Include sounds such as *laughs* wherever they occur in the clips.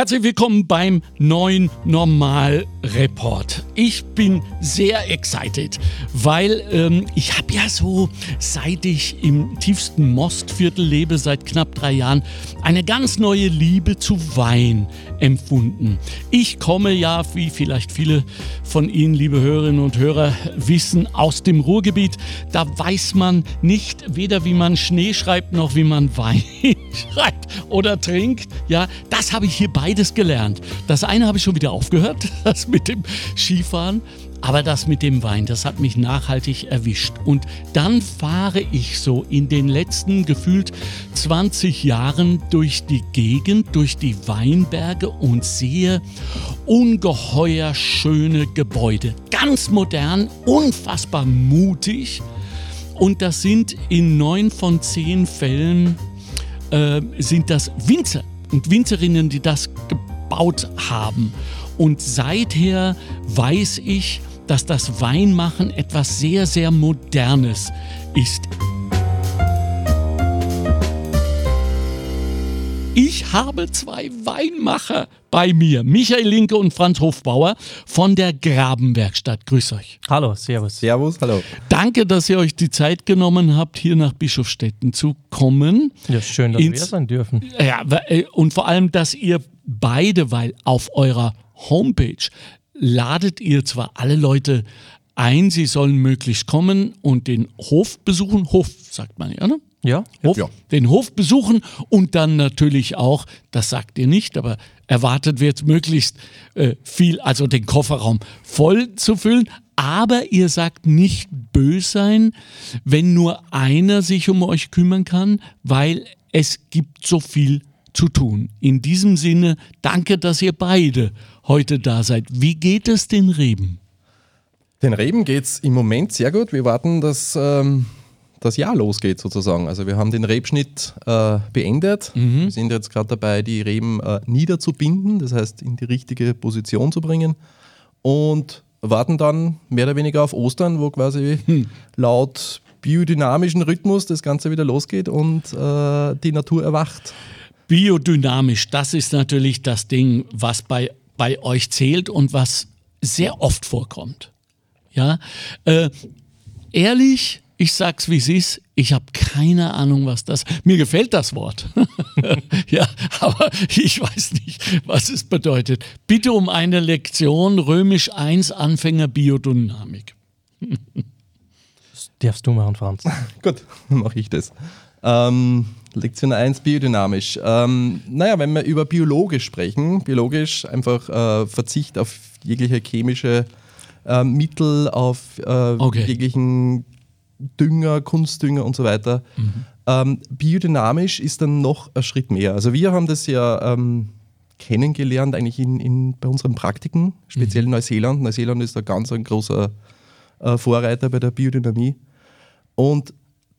Herzlich willkommen beim neuen Normal Report. Ich bin sehr excited, weil ähm, ich habe ja so, seit ich im tiefsten Mostviertel lebe, seit knapp drei Jahren, eine ganz neue Liebe zu Wein empfunden. Ich komme ja, wie vielleicht viele von Ihnen, liebe Hörerinnen und Hörer, wissen, aus dem Ruhrgebiet. Da weiß man nicht weder, wie man Schnee schreibt, noch wie man Wein *laughs* schreibt oder trinkt. Ja, das habe ich hier beides gelernt. Das eine habe ich schon wieder aufgehört, *laughs* das mit dem Skifahren. Aber das mit dem Wein, das hat mich nachhaltig erwischt. Und dann fahre ich so in den letzten gefühlt 20 Jahren durch die Gegend, durch die Weinberge und sehe ungeheuer schöne Gebäude. Ganz modern, unfassbar mutig. Und das sind in neun von zehn Fällen äh, sind das Winzer und Winzerinnen, die das gebaut haben. Und seither weiß ich, dass das Weinmachen etwas sehr, sehr Modernes ist. Ich habe zwei Weinmacher bei mir, Michael Linke und Franz Hofbauer von der Grabenwerkstatt. Grüß euch. Hallo, Servus. Servus, hallo. Danke, dass ihr euch die Zeit genommen habt, hier nach Bischofstetten zu kommen. Ja, schön, dass Ins, wir sein dürfen. Ja, äh, und vor allem, dass ihr beide, weil auf eurer Homepage ladet ihr zwar alle Leute ein, sie sollen möglichst kommen und den Hof besuchen. Hof, sagt man ja, ne? Ja, Hof, ja. den Hof besuchen und dann natürlich auch, das sagt ihr nicht, aber erwartet wird möglichst äh, viel, also den Kofferraum voll zu füllen. Aber ihr sagt nicht böse sein, wenn nur einer sich um euch kümmern kann, weil es gibt so viel zu tun. In diesem Sinne, danke, dass ihr beide heute da seid. Wie geht es den Reben? Den Reben geht es im Moment sehr gut. Wir warten, dass ähm, das Jahr losgeht sozusagen. Also wir haben den Rebschnitt äh, beendet. Mhm. Wir sind jetzt gerade dabei, die Reben äh, niederzubinden, das heißt in die richtige Position zu bringen. Und warten dann mehr oder weniger auf Ostern, wo quasi hm. laut biodynamischen Rhythmus das Ganze wieder losgeht und äh, die Natur erwacht. Biodynamisch, das ist natürlich das Ding, was bei, bei euch zählt und was sehr oft vorkommt. Ja, äh, ehrlich, ich sag's wie es ist, ich habe keine Ahnung, was das. Mir gefällt das Wort. *laughs* ja, aber ich weiß nicht, was es bedeutet. Bitte um eine Lektion Römisch 1 Anfänger Biodynamik. das darfst du machen, Franz. *laughs* Gut, dann mache ich das. Ähm, Lektion 1, biodynamisch. Ähm, naja, wenn wir über biologisch sprechen, biologisch einfach äh, Verzicht auf jegliche chemische äh, Mittel, auf äh, okay. jeglichen Dünger, Kunstdünger und so weiter. Mhm. Ähm, biodynamisch ist dann noch ein Schritt mehr. Also wir haben das ja ähm, kennengelernt eigentlich in, in, bei unseren Praktiken, speziell mhm. Neuseeland. Neuseeland ist da ganz ein großer äh, Vorreiter bei der Biodynamie. Und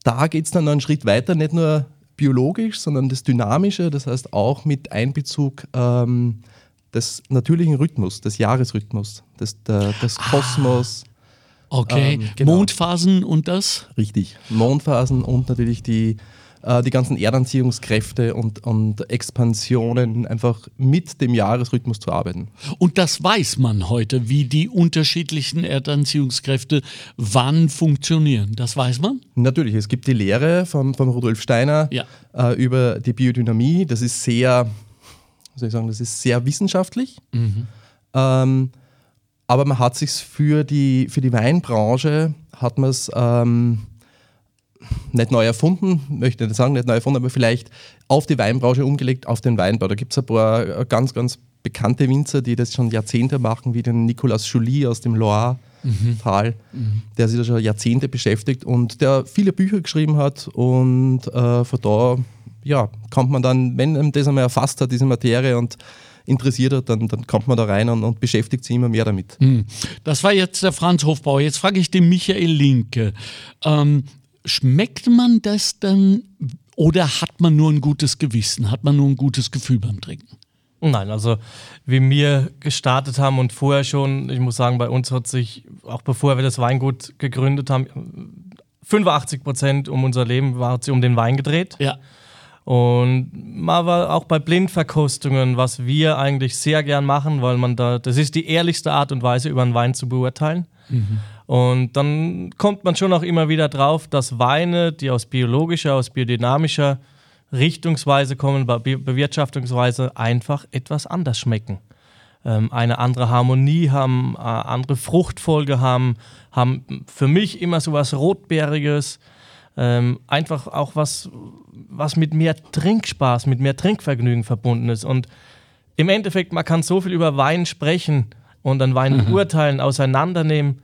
da geht es dann noch einen Schritt weiter, nicht nur biologisch, sondern das Dynamische, das heißt auch mit Einbezug ähm, des natürlichen Rhythmus, des Jahresrhythmus, des, der, des ah. Kosmos. Okay, ähm, genau. Mondphasen und das? Richtig, Mondphasen und natürlich die äh, die ganzen Erdanziehungskräfte und, und Expansionen einfach mit dem Jahresrhythmus zu arbeiten. Und das weiß man heute, wie die unterschiedlichen Erdanziehungskräfte wann funktionieren. Das weiß man? Natürlich, es gibt die Lehre von, von Rudolf Steiner ja. äh, über die Biodynamie. Das ist sehr, soll ich sagen, das ist sehr wissenschaftlich. Mhm. Ähm, aber man hat sich für die, für die Weinbranche hat man es ähm, nicht neu erfunden, möchte nicht sagen, nicht neu erfunden, aber vielleicht auf die Weinbranche umgelegt, auf den Weinbau. Da gibt es ein paar äh, ganz, ganz bekannte Winzer, die das schon Jahrzehnte machen, wie den Nicolas Joly aus dem Loire-Tal, mhm. der sich da schon Jahrzehnte beschäftigt und der viele Bücher geschrieben hat. Und äh, von da ja, kommt man dann, wenn man das einmal erfasst hat, diese Materie und interessiert hat, dann, dann kommt man da rein und, und beschäftigt sich immer mehr damit. Mhm. Das war jetzt der Franz Hofbauer. Jetzt frage ich den Michael Linke. Ähm, schmeckt man das dann oder hat man nur ein gutes Gewissen? Hat man nur ein gutes Gefühl beim Trinken? Nein, also wie wir gestartet haben und vorher schon, ich muss sagen, bei uns hat sich, auch bevor wir das Weingut gegründet haben, 85 Prozent um unser Leben war sich um den Wein gedreht. Ja. Und man war auch bei Blindverkostungen, was wir eigentlich sehr gern machen, weil man da, das ist die ehrlichste Art und Weise, über einen Wein zu beurteilen. Mhm. Und dann kommt man schon auch immer wieder drauf, dass Weine, die aus biologischer, aus biodynamischer Richtungsweise kommen, Be Bewirtschaftungsweise, einfach etwas anders schmecken. Ähm, eine andere Harmonie haben, äh, andere Fruchtfolge haben, haben für mich immer so was Rotbeeriges. Ähm, einfach auch was, was mit mehr Trinkspaß, mit mehr Trinkvergnügen verbunden ist. Und im Endeffekt, man kann so viel über Wein sprechen und an Wein mhm. urteilen, auseinandernehmen.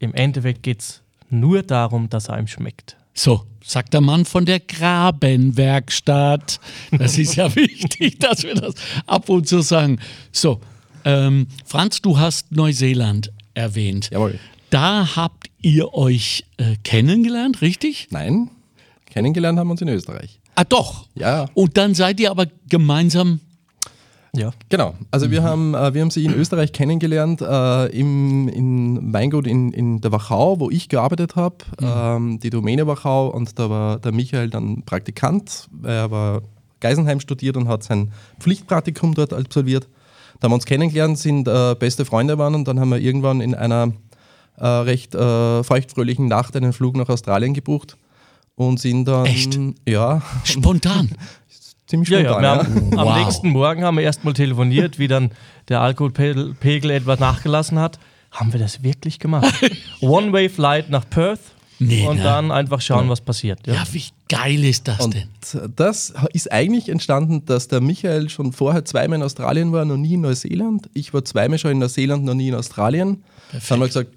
Im Endeffekt geht es nur darum, dass er einem schmeckt. So, sagt der Mann von der Grabenwerkstatt. Das ist ja *laughs* wichtig, dass wir das ab und zu sagen. So, ähm, Franz, du hast Neuseeland erwähnt. Jawohl. Da habt ihr euch äh, kennengelernt, richtig? Nein, kennengelernt haben wir uns in Österreich. Ah, doch. Ja. Und dann seid ihr aber gemeinsam. Ja. Genau. Also mhm. wir, haben, äh, wir haben sie in Österreich kennengelernt, äh, im in Weingut in, in der Wachau, wo ich gearbeitet habe, mhm. ähm, die Domäne Wachau. Und da war der Michael dann Praktikant. Er war Geisenheim studiert und hat sein Pflichtpraktikum dort absolviert. Da haben wir uns kennengelernt, sind äh, beste Freunde waren und dann haben wir irgendwann in einer äh, recht äh, feuchtfröhlichen Nacht einen Flug nach Australien gebucht und sind dann. Echt? Ja. Spontan. *laughs* Ziemlich spontan. Ja, ja. Haben, wow. Am nächsten Morgen haben wir erstmal telefoniert, wie dann der Alkoholpegel etwas nachgelassen hat. Haben wir das wirklich gemacht? *laughs* One-Way-Flight nach Perth Nee, und ne? dann einfach schauen, was passiert. Ja, ja wie geil ist das und denn? Das ist eigentlich entstanden, dass der Michael schon vorher zweimal in Australien war, noch nie in Neuseeland. Ich war zweimal schon in Neuseeland, noch nie in Australien. Perfekt. Dann haben wir gesagt,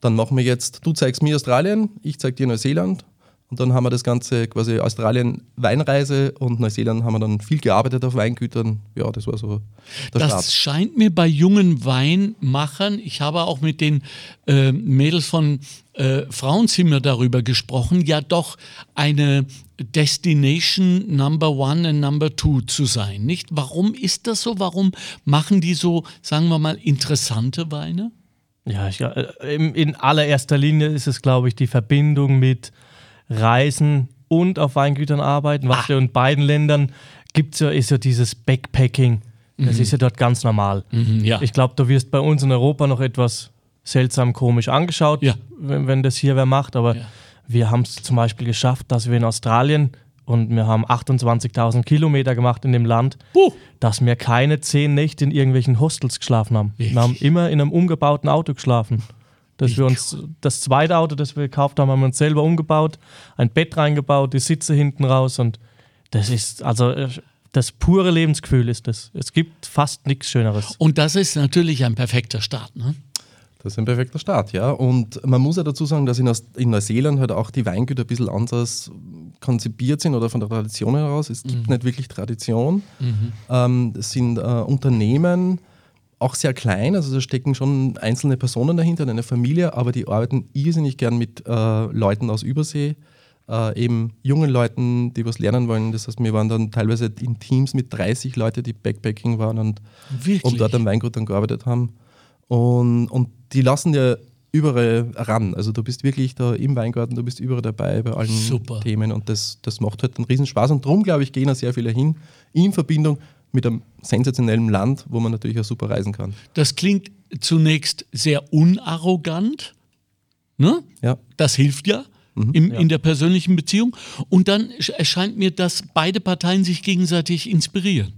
dann machen wir jetzt, du zeigst mir Australien, ich zeig dir Neuseeland. Und dann haben wir das Ganze quasi Australien Weinreise und Neuseeland haben wir dann viel gearbeitet auf Weingütern. Ja, das war so der Das Start. scheint mir bei jungen Weinmachern, ich habe auch mit den äh, Mädels von äh, Frauenzimmer darüber gesprochen, ja doch eine Destination Number One und Number Two zu sein, nicht? Warum ist das so? Warum machen die so, sagen wir mal, interessante Weine? Ja, ich, äh, in allererster Linie ist es, glaube ich, die Verbindung mit Reisen und auf Weingütern arbeiten. Was ah. ja in beiden Ländern gibt ja, ist ja dieses Backpacking. Das mhm. ist ja dort ganz normal. Mhm, ja. Ich glaube, du wirst bei uns in Europa noch etwas seltsam komisch angeschaut, ja. wenn, wenn, das hier wer macht. Aber ja. wir haben es zum Beispiel geschafft, dass wir in Australien und wir haben 28.000 Kilometer gemacht in dem Land, uh. dass wir keine zehn Nächte in irgendwelchen Hostels geschlafen haben. Wirklich? Wir haben immer in einem umgebauten Auto geschlafen. Dass wir uns das zweite Auto, das wir gekauft haben, haben wir uns selber umgebaut, ein Bett reingebaut, die Sitze hinten raus und das ist also das pure Lebensgefühl ist das. Es gibt fast nichts Schöneres. Und das ist natürlich ein perfekter Start, ne? Das ist ein perfekter Start, ja. Und man muss ja dazu sagen, dass in, Neuseeland halt auch die Weingüter ein bisschen anders konzipiert sind oder von der Tradition heraus. Es gibt mhm. nicht wirklich Tradition. Mhm. Ähm, es sind äh, Unternehmen, auch sehr klein, also da stecken schon einzelne Personen dahinter, eine Familie, aber die arbeiten irrsinnig gern mit äh, Leuten aus Übersee, äh, eben jungen Leuten, die was lernen wollen. Das heißt, wir waren dann teilweise in Teams mit 30 Leuten, die Backpacking waren und, und dort am Weingut dann gearbeitet haben. Und, und die lassen dir überall ran. Also du bist wirklich da im Weingarten, du bist überall dabei bei allen Super. Themen und das, das macht halt einen Riesenspaß. Und darum, glaube ich, gehen da sehr viele hin, in Verbindung mit einem sensationellen Land, wo man natürlich auch super reisen kann. Das klingt zunächst sehr unarrogant. Ne? Ja. Das hilft ja. Mhm, im, ja. in der persönlichen Beziehung. Und dann erscheint mir, dass beide Parteien sich gegenseitig inspirieren.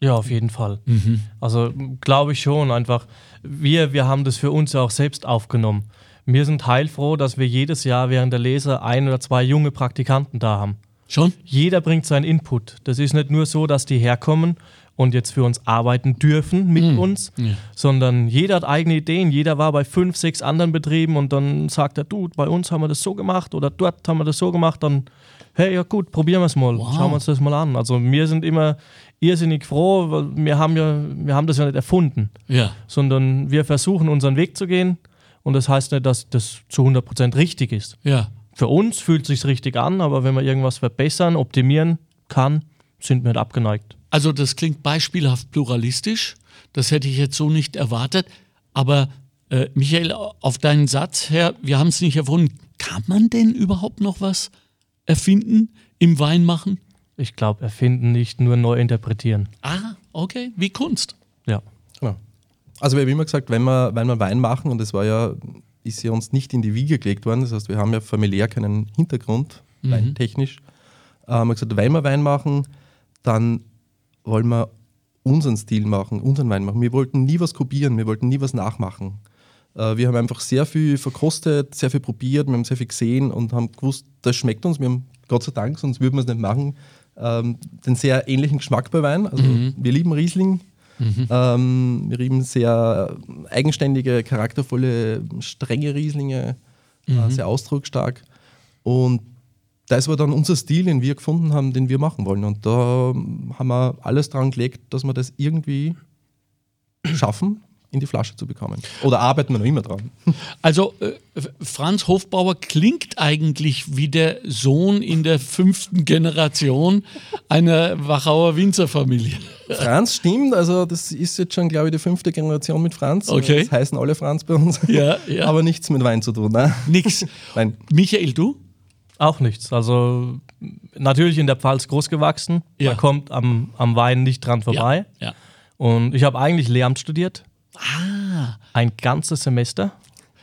Ja, auf jeden Fall. Mhm. Also glaube ich schon einfach. Wir, wir haben das für uns auch selbst aufgenommen. Wir sind heilfroh, dass wir jedes Jahr während der Lese ein oder zwei junge Praktikanten da haben. Schon? Jeder bringt seinen Input. Das ist nicht nur so, dass die herkommen und jetzt für uns arbeiten dürfen mit mhm. uns, ja. sondern jeder hat eigene Ideen. Jeder war bei fünf, sechs anderen Betrieben und dann sagt er, du, bei uns haben wir das so gemacht oder dort haben wir das so gemacht. Dann, hey, ja gut, probieren wir es mal. Wow. Schauen wir uns das mal an. Also wir sind immer irrsinnig froh, weil wir haben ja, wir haben das ja nicht erfunden, ja. sondern wir versuchen unseren Weg zu gehen und das heißt nicht, dass das zu 100% richtig ist. Ja. Für uns fühlt es sich richtig an, aber wenn man irgendwas verbessern, optimieren kann, sind wir nicht abgeneigt. Also das klingt beispielhaft pluralistisch, das hätte ich jetzt so nicht erwartet, aber äh, Michael, auf deinen Satz her, wir haben es nicht erfunden, kann man denn überhaupt noch was erfinden im Weinmachen? Ich glaube, erfinden nicht, nur neu interpretieren. Ah, okay, wie Kunst. Ja. Genau. Also wir haben immer gesagt, wenn wir, wenn wir Wein machen, und das war ja, ist ja uns nicht in die Wiege gelegt worden, das heißt, wir haben ja familiär keinen Hintergrund, Mhm. weintechnisch, äh, haben wir gesagt, wenn wir Wein machen, dann wollen wir unseren Stil machen, unseren Wein machen. Wir wollten nie was kopieren, wir wollten nie was nachmachen. Äh, wir haben einfach sehr viel verkostet, sehr viel probiert, wir haben sehr viel gesehen und haben gewusst, das schmeckt uns. Wir haben Gott sei Dank, sonst würden wir es nicht machen, ähm, den sehr ähnlichen Geschmack bei Wein. Also wir lieben Riesling. Ähm, wir lieben sehr eigenständige, charaktervolle, strenge Rieslinge, äh, sehr ausdrucksstark. Und das war dann unser Stil, den wir gefunden haben, den wir machen wollen. Und da haben wir alles dran gelegt, dass wir das irgendwie schaffen, in die Flasche zu bekommen. Oder arbeiten wir noch immer dran. *laughs* Also äh, Franz Hofbauer klingt eigentlich wie der Sohn in der fünften Generation einer Wachauer Winzerfamilie. *laughs* Franz stimmt, also das ist jetzt schon, glaube ich, die fünfte Generation mit Franz. Okay. Das heißen alle Franz bei uns. Ja, ja. *laughs* Aber nichts mit Wein zu tun. Ne? Nix. Nein. Michael, du? Auch nichts. Also natürlich in der Pfalz groß gewachsen. Ja. Man kommt am, am Wein nicht dran vorbei. Ja. ja. Und ich habe eigentlich Lehramt studiert. Ah. Ein ganzes Semester.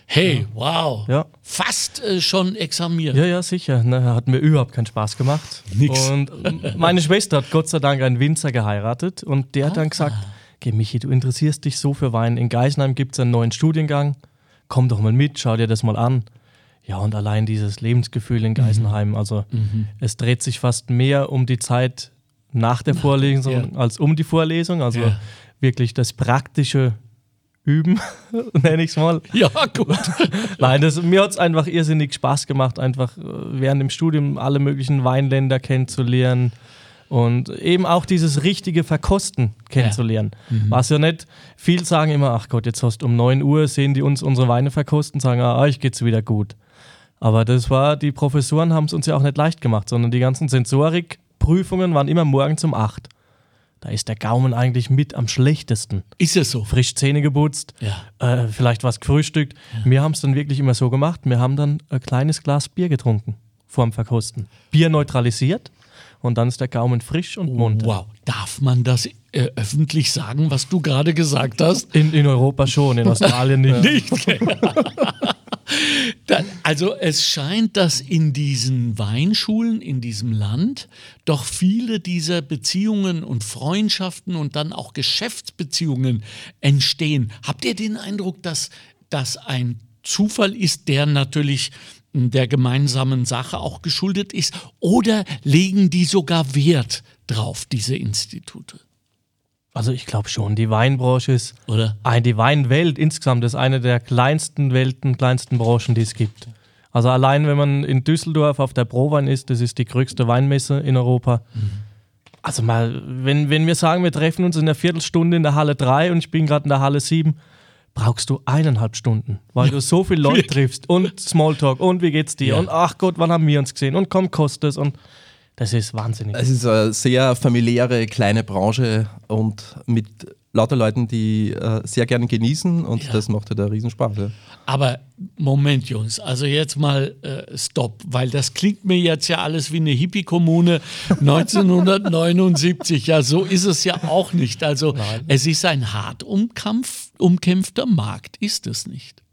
Hey, wow. Ja. Fast äh, schon examiert. Ja, ja, sicher. Ne, hat mir überhaupt keinen Spaß gemacht. Nix. Und meine Schwester hat Gott sei Dank einen Winzer geheiratet und der hat dann gesagt: Geh, Michi, du interessierst dich so für Wein. In Geisenheim gibt es einen neuen Studiengang. Komm doch mal mit, schau dir das mal an. Ja, und allein dieses Lebensgefühl in Geisenheim, also es dreht sich fast mehr um die Zeit nach der Vorlesung ja. als um die Vorlesung. Also Ja. wirklich das praktische Üben, *laughs* nenne ich es mal. Ja, gut. *laughs* Nein, das, mir hat es einfach irrsinnig Spaß gemacht, einfach äh, während dem Studium alle möglichen Weinländer kennenzulernen und eben auch dieses richtige Verkosten kennenzulernen. Was ja nicht, viel sagen immer, ach Gott, jetzt hast du um 9 Uhr, sehen die uns unsere Weine verkosten, sagen, ah, euch geht's wieder gut. Aber das war, die Professoren haben es uns ja auch nicht leicht gemacht, sondern die ganzen Sensorikprüfungen waren immer morgens um 8. Da ist der Gaumen eigentlich mit am schlechtesten Ist es so? frisch Zähne geputzt, Ja. äh, vielleicht was gefrühstückt. Wir haben es dann wirklich immer so gemacht. Wir haben dann ein kleines Glas Bier getrunken vorm Verkosten. Bier neutralisiert und dann ist der Gaumen frisch und munter. Wow. Darf man das äh, öffentlich sagen, was du gerade gesagt hast? In, in Europa schon, in Australien *laughs* nicht. Nicht. *laughs* Dann, also es scheint, dass in diesen Weinschulen in diesem Land doch viele dieser Beziehungen und Freundschaften und dann auch Geschäftsbeziehungen entstehen. Habt ihr den Eindruck, dass das ein Zufall ist, der natürlich der gemeinsamen Sache auch geschuldet ist? Oder legen die sogar Wert drauf, diese Institute? Also ich glaube schon, die Weinbranche ist, Oder? ein, die Weinwelt insgesamt ist eine der kleinsten Welten, kleinsten Branchen, die es gibt. Also allein, wenn man in Düsseldorf auf der Prowein ist, das ist die größte Weinmesse in Europa. Also mal, wenn, wenn wir sagen, wir treffen uns in einer Viertelstunde in der Halle 3 und ich bin gerade in der Halle 7, brauchst du eineinhalb Stunden, weil du so viele Leute triffst und Smalltalk und wie geht's dir Ja. und ach Gott, wann haben wir uns gesehen und komm, kostet es und das ist wahnsinnig. Es ist eine sehr familiäre, kleine Branche und mit lauter Leuten, die äh, sehr gerne genießen und Ja. das macht halt einen Riesenspaß. Ja. Aber Moment, Jungs, also jetzt mal äh, Stopp, weil das klingt mir jetzt ja alles wie eine Hippie-Kommune *laughs* 1979. Ja, so ist es ja auch nicht. Also es ist ein hart umkampf, umkämpfter Markt, ist es nicht?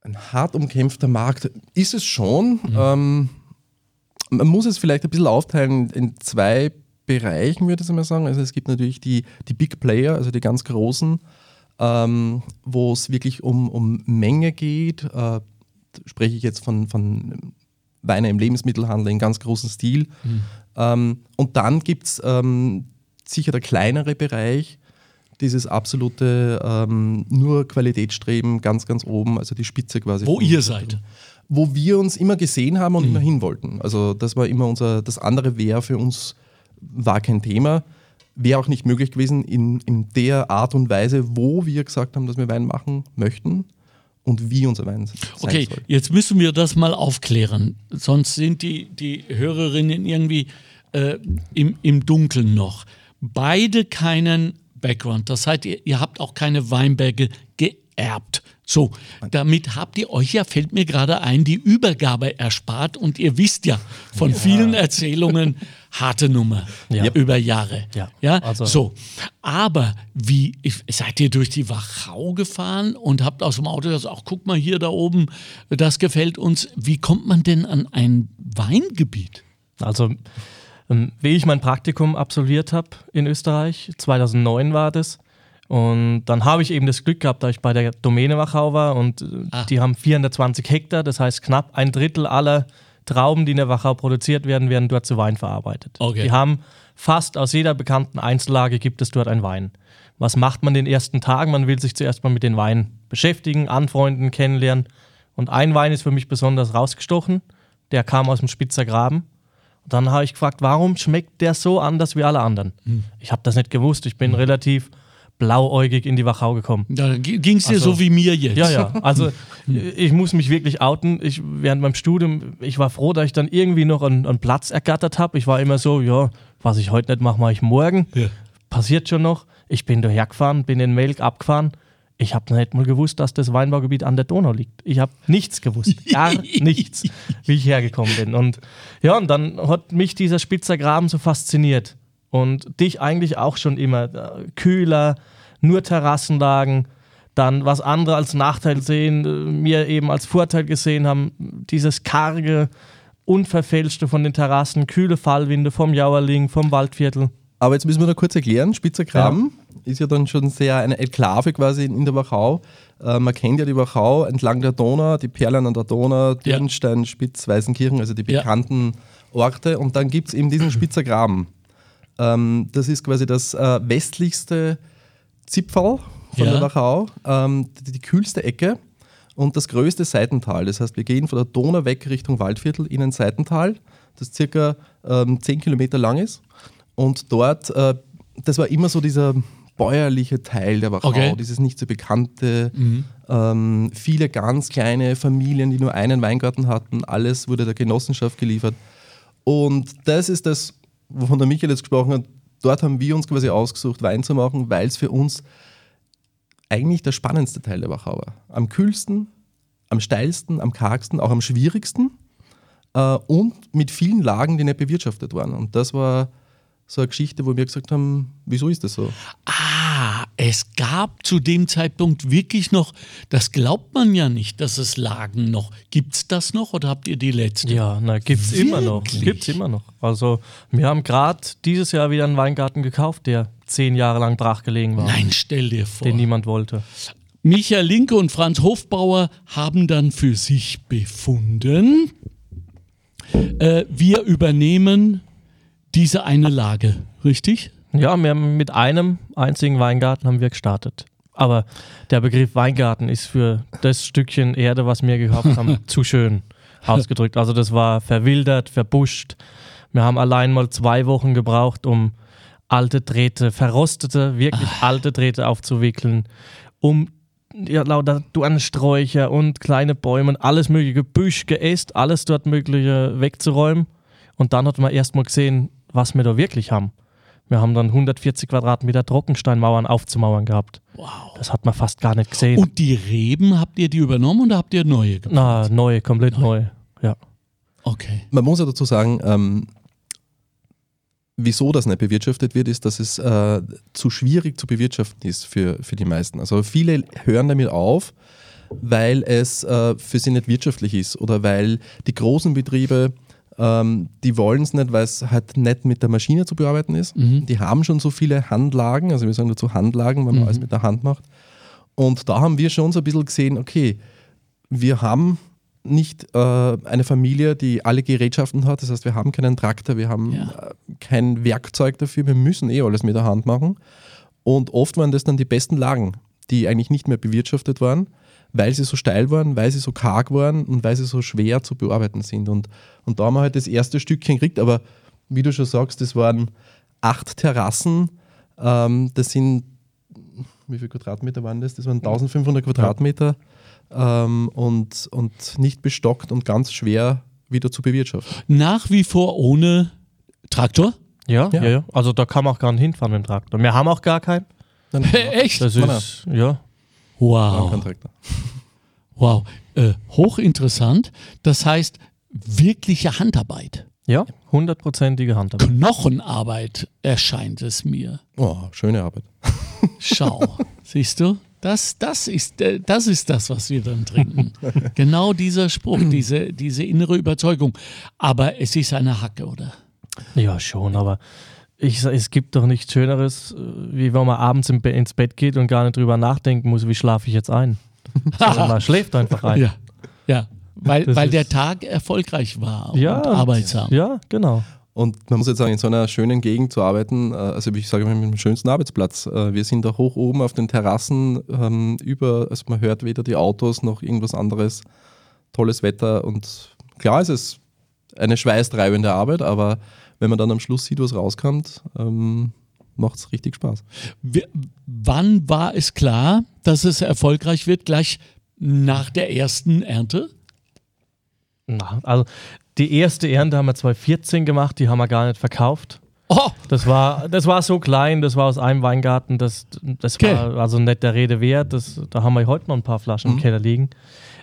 Ein hart umkämpfter Markt ist es schon. Ähm, man muss es vielleicht ein bisschen aufteilen in zwei Bereichen, würde ich mal sagen. Also es gibt natürlich die, die Big Player, also die ganz großen, ähm, wo es wirklich um, um Menge geht. Äh, spreche ich jetzt von, von Weine im Lebensmittelhandel in ganz großem Stil. Ähm, und dann gibt es ähm, sicher der kleinere Bereich, dieses absolute ähm, nur Qualitätsstreben ganz, ganz oben, also die Spitze quasi. Wo ihr seid. Wo wir uns immer gesehen haben und immer hin wollten. Also das war immer unser, das andere wäre für uns, war kein Thema. Wäre auch nicht möglich gewesen in, in der Art und Weise, wo wir gesagt haben, dass wir Wein machen möchten und wie unser Wein sein Okay, soll. jetzt müssen wir das mal aufklären. Sonst sind die, die Hörerinnen irgendwie äh, im, im Dunkeln noch. Beide keinen Background. Das heißt, ihr, ihr habt auch keine Weinberge geerbt. So, damit habt ihr euch ja, fällt mir gerade ein, die Übergabe erspart und ihr wisst ja von vielen Erzählungen, *laughs* harte Nummer Ja. über Jahre. Ja, ja? also- so. Aber wie, seid ihr durch die Wachau gefahren und habt aus dem Auto gesagt, ach guck mal hier da oben, das gefällt uns. Wie kommt man denn an ein Weingebiet? Also, ähm, wie ich mein Praktikum absolviert habe in Österreich, 2009 war das. Und dann habe ich eben das Glück gehabt, da ich bei der Domäne Wachau war und äh, Ah. die haben 420 Hektar, das heißt knapp ein Drittel aller Trauben, die in der Wachau produziert werden, werden dort zu Wein verarbeitet. Okay. Die haben fast aus jeder bekannten Einzellage gibt es dort ein Wein. Was macht man den ersten Tagen? Man will sich zuerst mal mit den Weinen beschäftigen, anfreunden, kennenlernen. Und ein Wein ist für mich besonders rausgestochen. Der kam aus dem Spitzer Graben. Dann habe ich gefragt, warum schmeckt der so anders wie alle anderen? Ich habe das nicht gewusst. Ich bin relativ blauäugig in die Wachau gekommen. Da ging es dir Also- so wie mir jetzt. Ja, ja. Also *laughs* ich muss mich wirklich outen. Ich, während meinem Studium, ich war froh, dass ich dann irgendwie noch einen, einen Platz ergattert habe. Ich war immer so, ja, was ich heute nicht mache, mache ich morgen. Ja. Passiert schon noch. Ich bin daher gefahren, bin in Melk abgefahren. Ich habe nicht mal gewusst, dass das Weinbaugebiet an der Donau liegt. Ich habe nichts gewusst, gar *laughs* nichts, wie ich hergekommen bin. Und ja, und dann hat mich dieser Spitzer Graben so fasziniert. Und dich eigentlich auch schon immer. Äh, Kühler, nur Terrassenlagen, dann was andere als Nachteil sehen, äh, mir eben als Vorteil gesehen haben, dieses karge, unverfälschte von den Terrassen, kühle Fallwinde vom Jauerling, vom Waldviertel. Aber jetzt müssen wir noch kurz erklären, Spitzer Graben ist ja dann schon sehr eine Enklave quasi in, der Wachau. Äh, man kennt ja die Wachau entlang der Donau, die Perlen an der Donau, Dürnstein, Spitz, Weißenkirchen, also die Ja. bekannten Orte. Und dann gibt es eben diesen *clears throat* Spitzer Graben. Ähm, das ist quasi das äh, westlichste Zipfel von Ja. der Wachau, ähm, die, die kühlste Ecke und das größte Seitental. Das heißt, wir gehen von der Donau weg Richtung Waldviertel in ein Seitental, das circa ähm, 10 Kilometer lang ist. Und dort, äh, das war immer so dieser bäuerliche Teil der Wachau, Okay. dieses nicht so bekannte, ähm, viele ganz kleine Familien, die nur einen Weingarten hatten, alles wurde der Genossenschaft geliefert. Und das ist das, wovon der Michael jetzt gesprochen hat. Dort haben wir uns quasi ausgesucht, Wein zu machen, weil es für uns eigentlich der spannendste Teil der Wachau war. Am kühlsten, am steilsten, am kargsten, auch am schwierigsten äh, und mit vielen Lagen, die nicht bewirtschaftet waren. Und das war so eine Geschichte, wo wir gesagt haben, wieso ist das so? Ah, es gab zu dem Zeitpunkt wirklich noch, das glaubt man ja nicht, dass es Lagen noch. Gibt es das noch oder habt ihr die letzte? Ja, na, gibt's immer noch. Gibt's immer noch. Also, wir haben gerade dieses Jahr wieder einen Weingarten gekauft, der zehn Jahre lang brachgelegen war, Nein, stell dir vor. den niemand wollte. Michael Linke und Franz Hofbauer haben dann für sich befunden, äh, wir übernehmen diese eine Lage, richtig? Ja, wir haben mit einem einzigen Weingarten haben wir gestartet. Aber der Begriff Weingarten ist für das Stückchen Erde, was wir gekauft haben, *laughs* zu schön ausgedrückt. Also das war verwildert, verbuscht. Wir haben allein mal zwei Wochen gebraucht, um alte Drähte, verrostete, wirklich alte Drähte aufzuwickeln, um ja, lauter Dornsträucher und kleine Bäume und alles mögliche, Gebüsch, Geäst, alles dort mögliche wegzuräumen. Und dann hat man erst mal gesehen, was wir da wirklich haben. Wir haben dann 140 Quadratmeter Trockensteinmauern aufzumauern gehabt. Wow. Das hat man fast gar nicht gesehen. Und die Reben, habt ihr die übernommen oder habt ihr neue gemacht? Na, neu, komplett neu. Ja. Okay. Man muss ja dazu sagen, ähm, wieso das nicht bewirtschaftet wird, ist, dass es äh, zu schwierig zu bewirtschaften ist für, für die meisten. Also viele hören damit auf, weil es äh, für sie nicht wirtschaftlich ist oder weil die großen Betriebe, ähm, die wollen es nicht, weil es halt nicht mit der Maschine zu bearbeiten ist. Die haben schon so viele Handlagen, also wir sagen dazu Handlagen, wenn man alles mit der Hand macht. Und da haben wir schon so ein bisschen gesehen, okay, wir haben nicht äh, eine Familie, die alle Gerätschaften hat. Das heißt, wir haben keinen Traktor, wir haben Ja. äh, kein Werkzeug dafür. Wir müssen eh alles mit der Hand machen. Und oft waren das dann die besten Lagen, die eigentlich nicht mehr bewirtschaftet waren, weil sie so steil waren, weil sie so karg waren und weil sie so schwer zu bearbeiten sind. Und, und da haben wir halt das erste Stückchen gekriegt. Aber wie du schon sagst, das waren acht Terrassen. Ähm, das sind, wie viele Quadratmeter waren das? Das waren 1500 Quadratmeter ähm, und, und nicht bestockt und ganz schwer wieder zu bewirtschaften. Nach wie vor ohne Traktor? Ja, Ja. ja, ja. Also da kann man auch gar nicht hinfahren mit dem Traktor. Wir haben auch gar keinen. *laughs* Echt? Das ist, ja. Wow. Wow, äh, hochinteressant. Das heißt, wirkliche Handarbeit. Ja, hundertprozentige Handarbeit. Knochenarbeit erscheint es mir. Oh, schöne Arbeit. Schau, *laughs* siehst du? Das, das, ist, äh, das ist das, was wir dann trinken. *laughs* genau dieser Spruch, diese, diese innere Überzeugung. Aber es ist eine Hacke, oder? Ja, schon, aber ich, es gibt doch nichts Schöneres, äh, wie wenn man abends im Be ins Bett geht und gar nicht drüber nachdenken muss, wie schlafe ich jetzt ein. *laughs* Sondern man schläft einfach ein. Ja, ja. Weil, Das weil der Tag erfolgreich war Ja, und arbeitsam. Ja, genau. Und man muss jetzt sagen, in so einer schönen Gegend zu arbeiten, äh, also ich sage mal mit dem schönsten Arbeitsplatz. Äh, Wir sind da hoch oben auf den Terrassen ähm, über, also man hört weder die Autos noch irgendwas anderes. Tolles Wetter und klar ist es eine schweißtreibende Arbeit, aber wenn man dann am Schluss sieht, was rauskommt, ähm, macht es richtig Spaß. Wir, wann war es klar, dass es erfolgreich wird? Gleich nach der ersten Ernte? Na, also die erste Ernte haben wir 2014 gemacht, die haben wir gar nicht verkauft. Oh, Das war, das war so klein, das war aus einem Weingarten, das, das Okay. war also nicht der Rede wert. Das, da haben wir heute noch ein paar Flaschen im Keller liegen.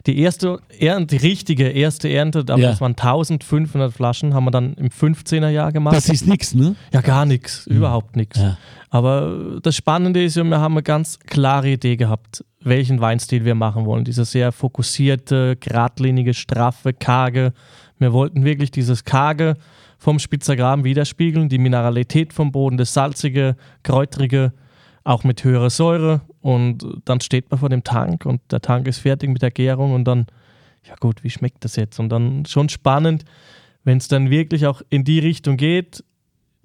Die erste Ernte, die richtige erste Ernte, aber Ja. das waren 1500 Flaschen, haben wir dann im 15er Jahr gemacht. das ist nichts, ne? ja, gar nichts, überhaupt nichts. Ja. Aber das Spannende ist ja, wir haben eine ganz klare Idee gehabt, welchen Weinstil wir machen wollen. Dieser sehr fokussierte, geradlinige, straffe, karge. Wir wollten wirklich dieses karge vom Spitzer Graben widerspiegeln, die Mineralität vom Boden, das salzige, kräutrige, auch mit höherer Säure. Und dann steht man vor dem Tank und der Tank ist fertig mit der Gärung und dann, ja gut, wie schmeckt das jetzt? Und dann schon spannend, wenn es dann wirklich auch in die Richtung geht,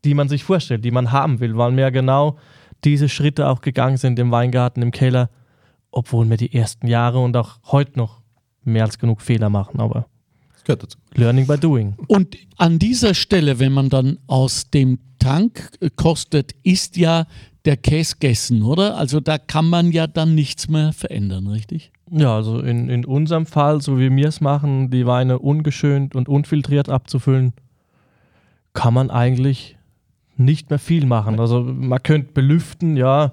die man sich vorstellt, die man haben will, weil wir ja genau diese Schritte auch gegangen sind im Weingarten, im Keller, obwohl wir die ersten Jahre und auch heute noch mehr als genug Fehler machen, aber Das gehört dazu. Learning by Doing. Und an dieser Stelle, wenn man dann aus dem Tank äh, kostet, ist ja der Käse gegessen, oder? Also da kann man ja dann nichts mehr verändern, richtig? Ja, also in, in unserem Fall, so wie wir es machen, die Weine ungeschönt und unfiltriert abzufüllen, kann man eigentlich nicht mehr viel machen. Also man könnte belüften, ja,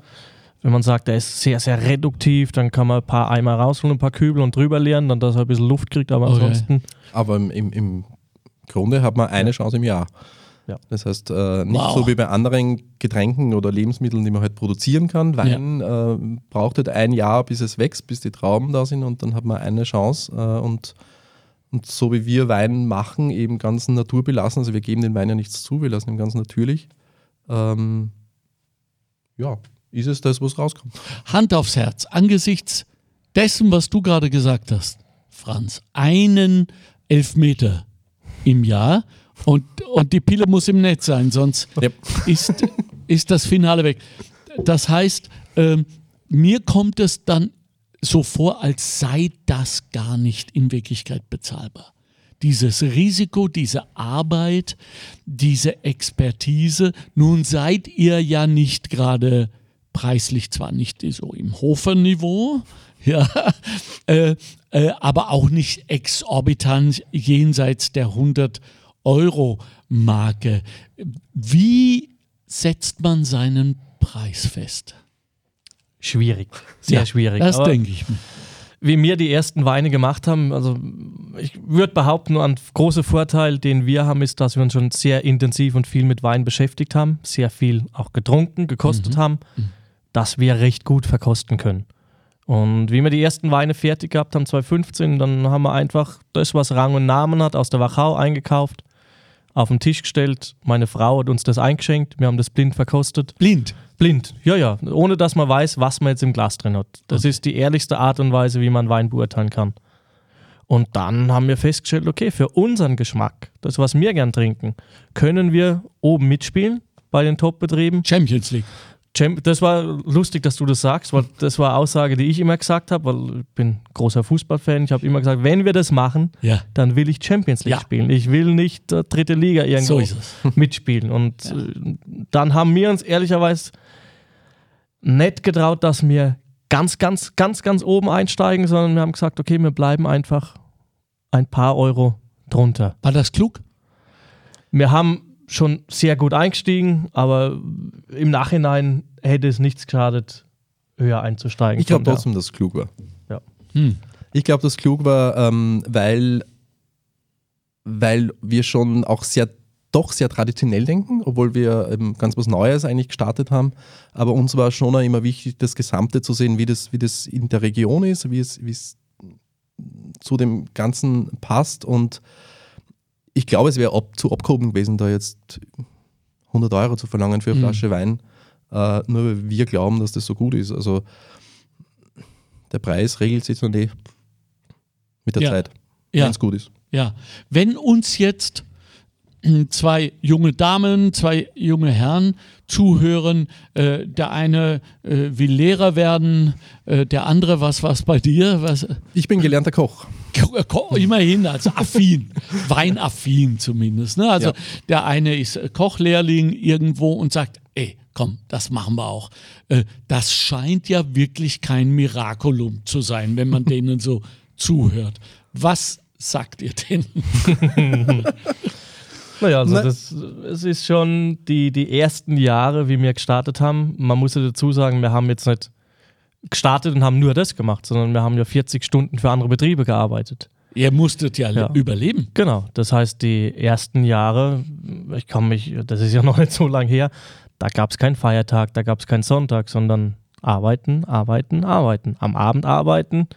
wenn man sagt, er ist sehr, sehr reduktiv, dann kann man ein paar Eimer rausholen, ein paar Kübel und drüber leeren, dann dass er ein bisschen Luft kriegt, aber Okay. ansonsten Aber im, im, im Grunde hat man eine Chance im Jahr. Ja. Das heißt, äh, nicht Wow. so wie bei anderen Getränken oder Lebensmitteln, die man halt produzieren kann. Wein äh, braucht halt ein Jahr, bis es wächst, bis die Trauben da sind und dann hat man eine Chance. Äh, und, und so wie wir Wein machen, eben ganz naturbelassen, also wir geben den Wein ja nichts zu, wir lassen ihn ganz natürlich. Ähm, ja, ist es das, was rauskommt. Hand aufs Herz, angesichts dessen, was du gerade gesagt hast, Franz, einen Elfmeter im Jahr und, und die Pille muss im Netz sein, sonst Ja. ist, ist das Finale weg. Das heißt, ähm, mir kommt es dann so vor, als sei das gar nicht in Wirklichkeit bezahlbar. Dieses Risiko, diese Arbeit, diese Expertise, nun seid ihr ja nicht gerade preislich zwar nicht so im Hofer-Niveau, *laughs* ja, äh, äh, aber auch nicht exorbitant jenseits der 100 Euro Marke. Wie setzt man seinen Preis fest? schwierig, sehr Ja, schwierig. Das Aber denke ich mir. wie wir die ersten Weine gemacht haben, also ich würde behaupten, ein großer Vorteil, den wir haben, ist, dass wir uns schon sehr intensiv und viel mit Wein beschäftigt haben, sehr viel auch getrunken, gekostet haben, dass wir recht gut verkosten können. Und wie wir die ersten Weine fertig gehabt haben, 2015, dann haben wir einfach das, was Rang und Namen hat, aus der Wachau eingekauft, auf den Tisch gestellt. Meine Frau hat uns das eingeschenkt, wir haben das blind verkostet. Blind. Blind, ja, ja. Ohne dass man weiß, was man jetzt im Glas drin hat. Das ist die ehrlichste Art und Weise, wie man Wein beurteilen kann. Und dann haben wir festgestellt, okay, für unseren Geschmack, das, was wir gern trinken, können wir oben mitspielen bei den Top-Betrieben. Champions League. Das war lustig, dass du das sagst, weil das war eine Aussage, die ich immer gesagt habe, weil ich bin großer Fußballfan. Ich habe immer gesagt, wenn wir das machen, Ja. dann will ich Champions League Ja. spielen. Ich will nicht äh, dritte Liga irgendwo So *laughs* mitspielen. Und äh, dann haben wir uns ehrlicherweise nicht getraut, dass wir ganz, ganz, ganz, ganz oben einsteigen, sondern wir haben gesagt, okay, wir bleiben einfach ein paar Euro drunter. War das klug? Wir haben schon sehr gut eingestiegen, aber im Nachhinein hätte es nichts geschadet, höher einzusteigen. Ich glaube trotzdem, dass es klug war. Hm. Ich glaube, das klug war, ähm, weil, weil wir schon auch sehr doch sehr traditionell denken, obwohl wir ganz was Neues eigentlich gestartet haben. Aber uns war schon auch immer wichtig, das Gesamte zu sehen, wie das, wie das in der Region ist, wie es, wie es zu dem Ganzen passt. Und ich glaube, es wäre ab, zu abgehoben gewesen, da jetzt 100 Euro zu verlangen für eine Mhm. Flasche Wein, äh, nur weil wir glauben, dass das so gut ist. Also der Preis regelt sich dann eh mit der Ja. Zeit, Ja. wenn es gut ist. Ja, wenn uns jetzt zwei junge Damen, zwei junge Herren zuhören, äh, der eine äh, will Lehrer werden, äh, der andere, was was bei dir? Was, Ich bin gelernter Koch. Ko- Ko- immerhin, also affin, *laughs* weinaffin zumindest. Ne? Also Ja. der eine ist äh, Kochlehrling irgendwo und sagt, ey, komm, das machen wir auch. Äh, Das scheint ja wirklich kein Miraculum zu sein, wenn man *laughs* denen so zuhört. Was sagt ihr denn? *laughs* Naja, also Na- das, es ist schon die, die ersten Jahre, wie wir gestartet haben. Man muss ja dazu sagen, wir haben jetzt nicht gestartet und haben nur das gemacht, sondern wir haben ja 40 Stunden für andere Betriebe gearbeitet. Ihr musstet ja, Ja. überleben. Genau, das heißt, die ersten Jahre, ich kann mich, das ist ja *laughs* noch nicht so lange her, da gab es keinen Feiertag, da gab es keinen Sonntag, sondern arbeiten, arbeiten, arbeiten. Am Abend arbeiten,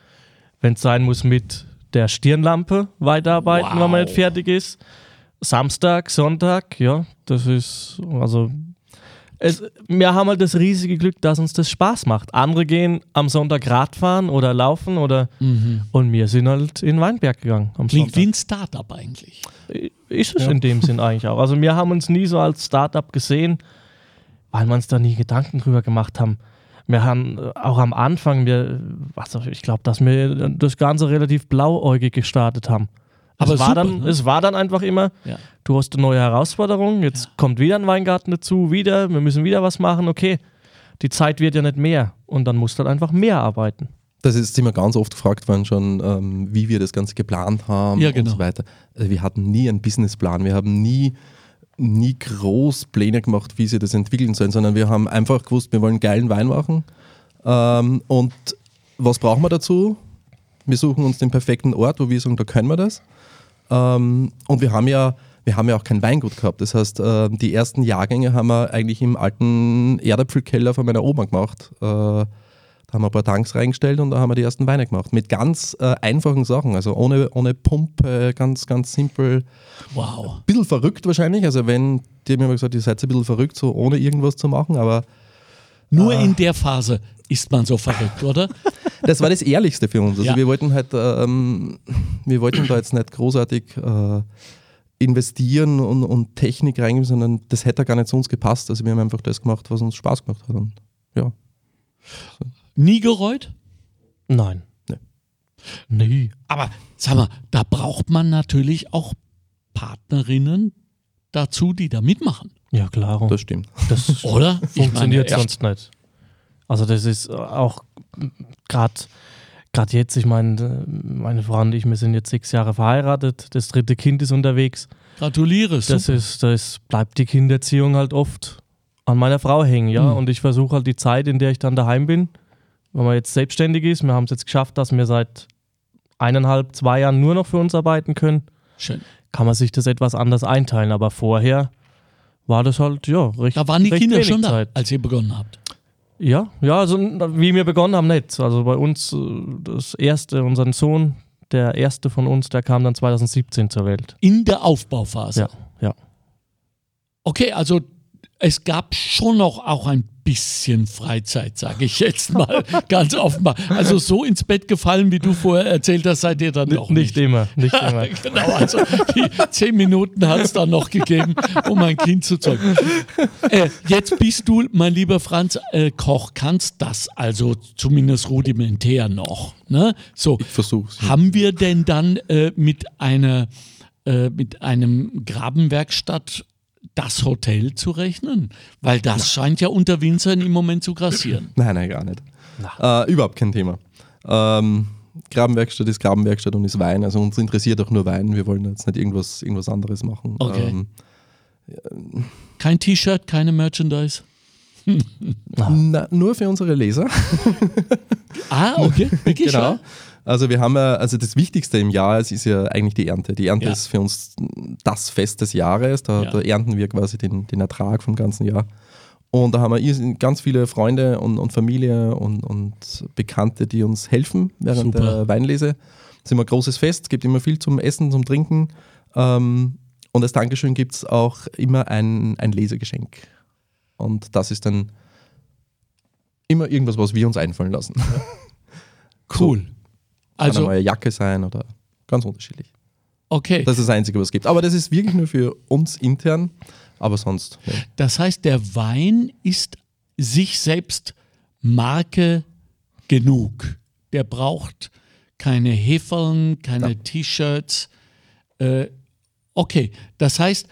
wenn es sein muss, mit der Stirnlampe weiterarbeiten, wenn man Wow. nicht fertig ist. Samstag, Sonntag, ja, das ist, also, es, wir haben halt das riesige Glück, dass uns das Spaß macht. Andere gehen am Sonntag Radfahren oder laufen oder, und wir sind halt in Weinberg gegangen am Klingt Sonntag. wie ein Startup eigentlich. Ist es in dem Sinn eigentlich auch. Also wir haben uns nie so als Startup gesehen, weil wir uns da nie Gedanken drüber gemacht haben. Wir haben äh, auch am Anfang, wir, also ich glaube, dass wir das Ganze relativ blauäugig gestartet haben. Aber es, war super, dann, ne? es war dann einfach immer, Ja. du hast eine neue Herausforderung, jetzt kommt wieder ein Weingarten dazu, wieder, wir müssen wieder was machen, okay. Die Zeit wird ja nicht mehr und dann musst du halt einfach mehr arbeiten. Das ist immer ganz oft gefragt worden schon, ähm, wie wir das Ganze geplant haben Ja, und genau. so weiter. Also wir hatten nie einen Businessplan, wir haben nie, nie groß Pläne gemacht, wie sie das entwickeln sollen, sondern wir haben einfach gewusst, wir wollen geilen Wein machen. Ähm, und was brauchen wir dazu? Wir suchen uns den perfekten Ort, wo wir sagen, da können wir das. Ähm, und wir haben ja wir haben ja auch kein Weingut gehabt. Das heißt, äh, die ersten Jahrgänge haben wir eigentlich im alten Erdäpfelkeller von meiner Oma gemacht. Äh, da haben wir ein paar Tanks reingestellt und da haben wir die ersten Weine gemacht. Mit ganz äh, einfachen Sachen, also ohne, ohne Pumpe, ganz, ganz simpel. Wow. bisschen verrückt wahrscheinlich. Also wenn, die haben immer gesagt, ihr seid ein bisschen verrückt, so ohne irgendwas zu machen, aber Nur Ah. in der Phase ist man so verrückt, oder? *laughs* das war das Ehrlichste für uns. Also Ja. wir wollten halt, ähm, wir wollten da jetzt nicht großartig äh, investieren und, und Technik reingeben, sondern das hätte gar nicht zu uns gepasst. Also wir haben einfach das gemacht, was uns Spaß gemacht hat. Und ja. Nie gereut? Nein. Nee. Nee. Aber sag mal, da braucht man natürlich auch Partnerinnen dazu, die da mitmachen, Ja, klar. Das stimmt. Das *laughs* oder? Funktioniert meine, sonst nicht. Also das ist auch gerade gerade jetzt, ich meine, meine Frau und ich, wir sind jetzt sechs Jahre verheiratet, das dritte Kind ist unterwegs. Gratuliere. Das super. ist, das bleibt die Kindererziehung halt oft an meiner Frau hängen, ja. Mhm. Und ich versuche halt die Zeit, in der ich dann daheim bin, wenn man jetzt selbstständig ist, wir haben es jetzt geschafft, dass wir seit eineinhalb, zwei Jahren nur noch für uns arbeiten können, Schön. kann man sich das etwas anders einteilen. Aber vorher war das halt, ja, recht Da waren die Kinder schon da, Zeit. als ihr begonnen habt. Ja, ja, also wie wir begonnen haben, nicht. Also bei uns, äh, das erste, unseren Sohn, der erste von uns, der kam dann 2017 zur Welt. In der Aufbauphase. Ja, ja. Okay, also es gab schon noch auch ein bisschen Freizeit, sage ich jetzt mal *laughs* ganz offen. mal. Also so ins Bett gefallen, wie du vorher erzählt hast, seid ihr dann noch nicht nicht. immer, nicht *laughs* immer. genau, also die zehn Minuten hat es dann noch gegeben, um ein Kind zu zeugen. Äh, jetzt bist du, mein lieber Franz, äh, Koch, kannst das also zumindest rudimentär noch. Ne? So, Ich versuch's. haben wir denn dann äh, mit, einer, äh, mit einem Grabenwerkstatt das Hotel zu rechnen? Weil das scheint ja unter Winzern im Moment zu grassieren. *laughs* Nein, nein, gar nicht. Äh, überhaupt kein Thema. Ähm, Grabenwerkstatt ist Grabenwerkstatt und ist Wein. Also uns interessiert auch nur Wein. Wir wollen jetzt nicht irgendwas, irgendwas anderes machen. Okay. Ähm, Kein T-Shirt, keine Merchandise. *laughs* na, nur für unsere Leser. Ah, okay, *laughs* wirklich? genau. Also wir haben ja, also das Wichtigste im Jahr, es ist ja eigentlich die Ernte. Die Ernte Ja. ist für uns das Fest des Jahres. Da, Ja. da ernten wir quasi den, den Ertrag vom ganzen Jahr. Und da haben wir ganz viele Freunde und, und Familie und, und Bekannte, die uns helfen während Super. der Weinlese. Es ist immer ein großes Fest, es gibt immer viel zum Essen, zum Trinken. Ähm, und als Dankeschön gibt es auch immer ein, ein Lesegeschenk. Und das ist dann immer irgendwas, was wir uns einfallen lassen. Cool. *laughs* Kann Also, eine neue Jacke sein oder ganz unterschiedlich. okay. Das ist das Einzige, was es gibt. Aber das ist wirklich nur für uns intern, aber sonst. Ja. Das heißt, der Wein ist sich selbst Marke genug. Der braucht keine Hefeln, keine T-Shirts. Äh, okay, das heißt,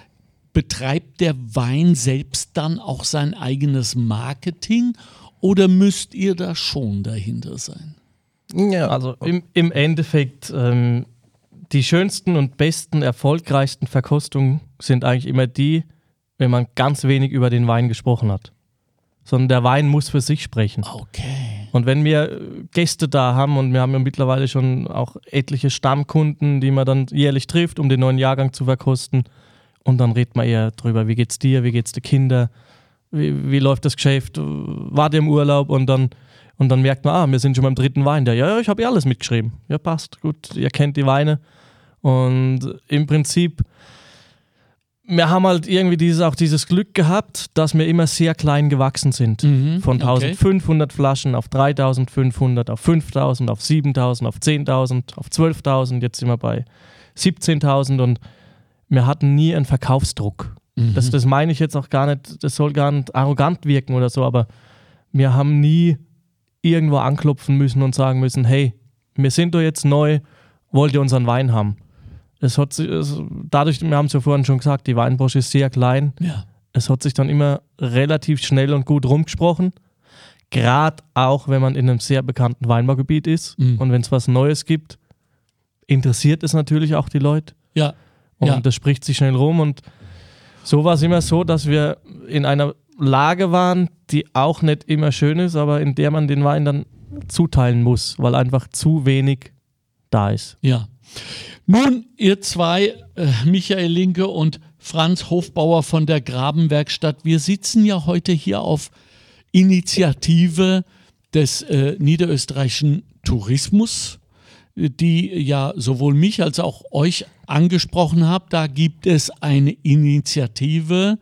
betreibt der Wein selbst dann auch sein eigenes Marketing oder müsst ihr da schon dahinter sein? Ja, Also im, im Endeffekt, ähm, die schönsten und besten, erfolgreichsten Verkostungen sind eigentlich immer die, wenn man ganz wenig über den Wein gesprochen hat. Sondern der Wein muss für sich sprechen. Okay. Und wenn wir Gäste da haben und wir haben ja mittlerweile schon auch etliche Stammkunden, die man dann jährlich trifft, um den neuen Jahrgang zu verkosten, und dann redet man eher drüber, wie geht's dir, wie geht's den Kindern, wie, wie läuft das Geschäft, war der im Urlaub und dann, und dann merkt man, ah, wir sind schon beim dritten Wein. Der, ja, ja, ich habe ja alles mitgeschrieben. Ja, passt, gut, ihr kennt die Weine. Und im Prinzip, wir haben halt irgendwie dieses, auch dieses Glück gehabt, dass wir immer sehr klein gewachsen sind. Mhm, Von okay. 1500 Flaschen auf 3500, auf 5000, auf 7000, auf 10.000, auf 12.000. Jetzt sind wir bei 17.000 und wir hatten nie einen Verkaufsdruck. Mhm. Das, das meine ich jetzt auch gar nicht, das soll gar nicht arrogant wirken oder so, aber wir haben nie irgendwo anklopfen müssen und sagen müssen, hey, wir sind doch jetzt neu, wollt ihr unseren Wein haben? Es hat sich, es, dadurch, wir haben es ja vorhin schon gesagt, die Weinbranche ist sehr klein. Ja. Es hat sich dann immer relativ schnell und gut rumgesprochen. Gerade auch, wenn man in einem sehr bekannten Weinbaugebiet ist Mhm. und wenn es was Neues gibt, interessiert es natürlich auch die Leute. Ja. Und Ja. das spricht sich schnell rum. Und so war es immer so, dass wir in einer Lage waren, die auch nicht immer schön ist, aber in der man den Wein dann zuteilen muss, weil einfach zu wenig da ist. Ja. Nun, ihr zwei, äh, Michael Linke und Franz Hofbauer von der Grabenwerkstatt, wir sitzen ja heute hier auf Initiative des äh, niederösterreichischen Tourismus, die ja sowohl mich als auch euch angesprochen habt. Da gibt es eine Initiative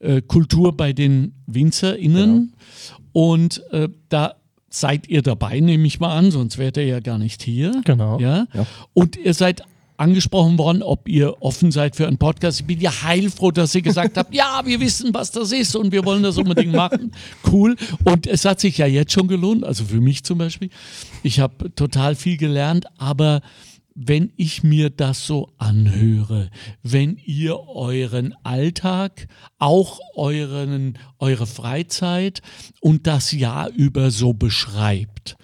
äh, Kultur bei den WinzerInnen und äh, da seid ihr dabei, nehme ich mal an, sonst wärt ihr ja gar nicht hier. Genau. Ja? Ja. Und ihr seid angesprochen worden, ob ihr offen seid für einen Podcast. Ich bin ja heilfroh, dass ihr gesagt habt, *laughs* ja, wir wissen, was das ist und wir wollen das unbedingt machen. Cool. Und es hat sich ja jetzt schon gelohnt, also für mich zum Beispiel. Ich habe total viel gelernt, aber wenn ich mir das so anhöre, wenn ihr euren Alltag, auch euren, eure Freizeit und das Jahr über so beschreibt,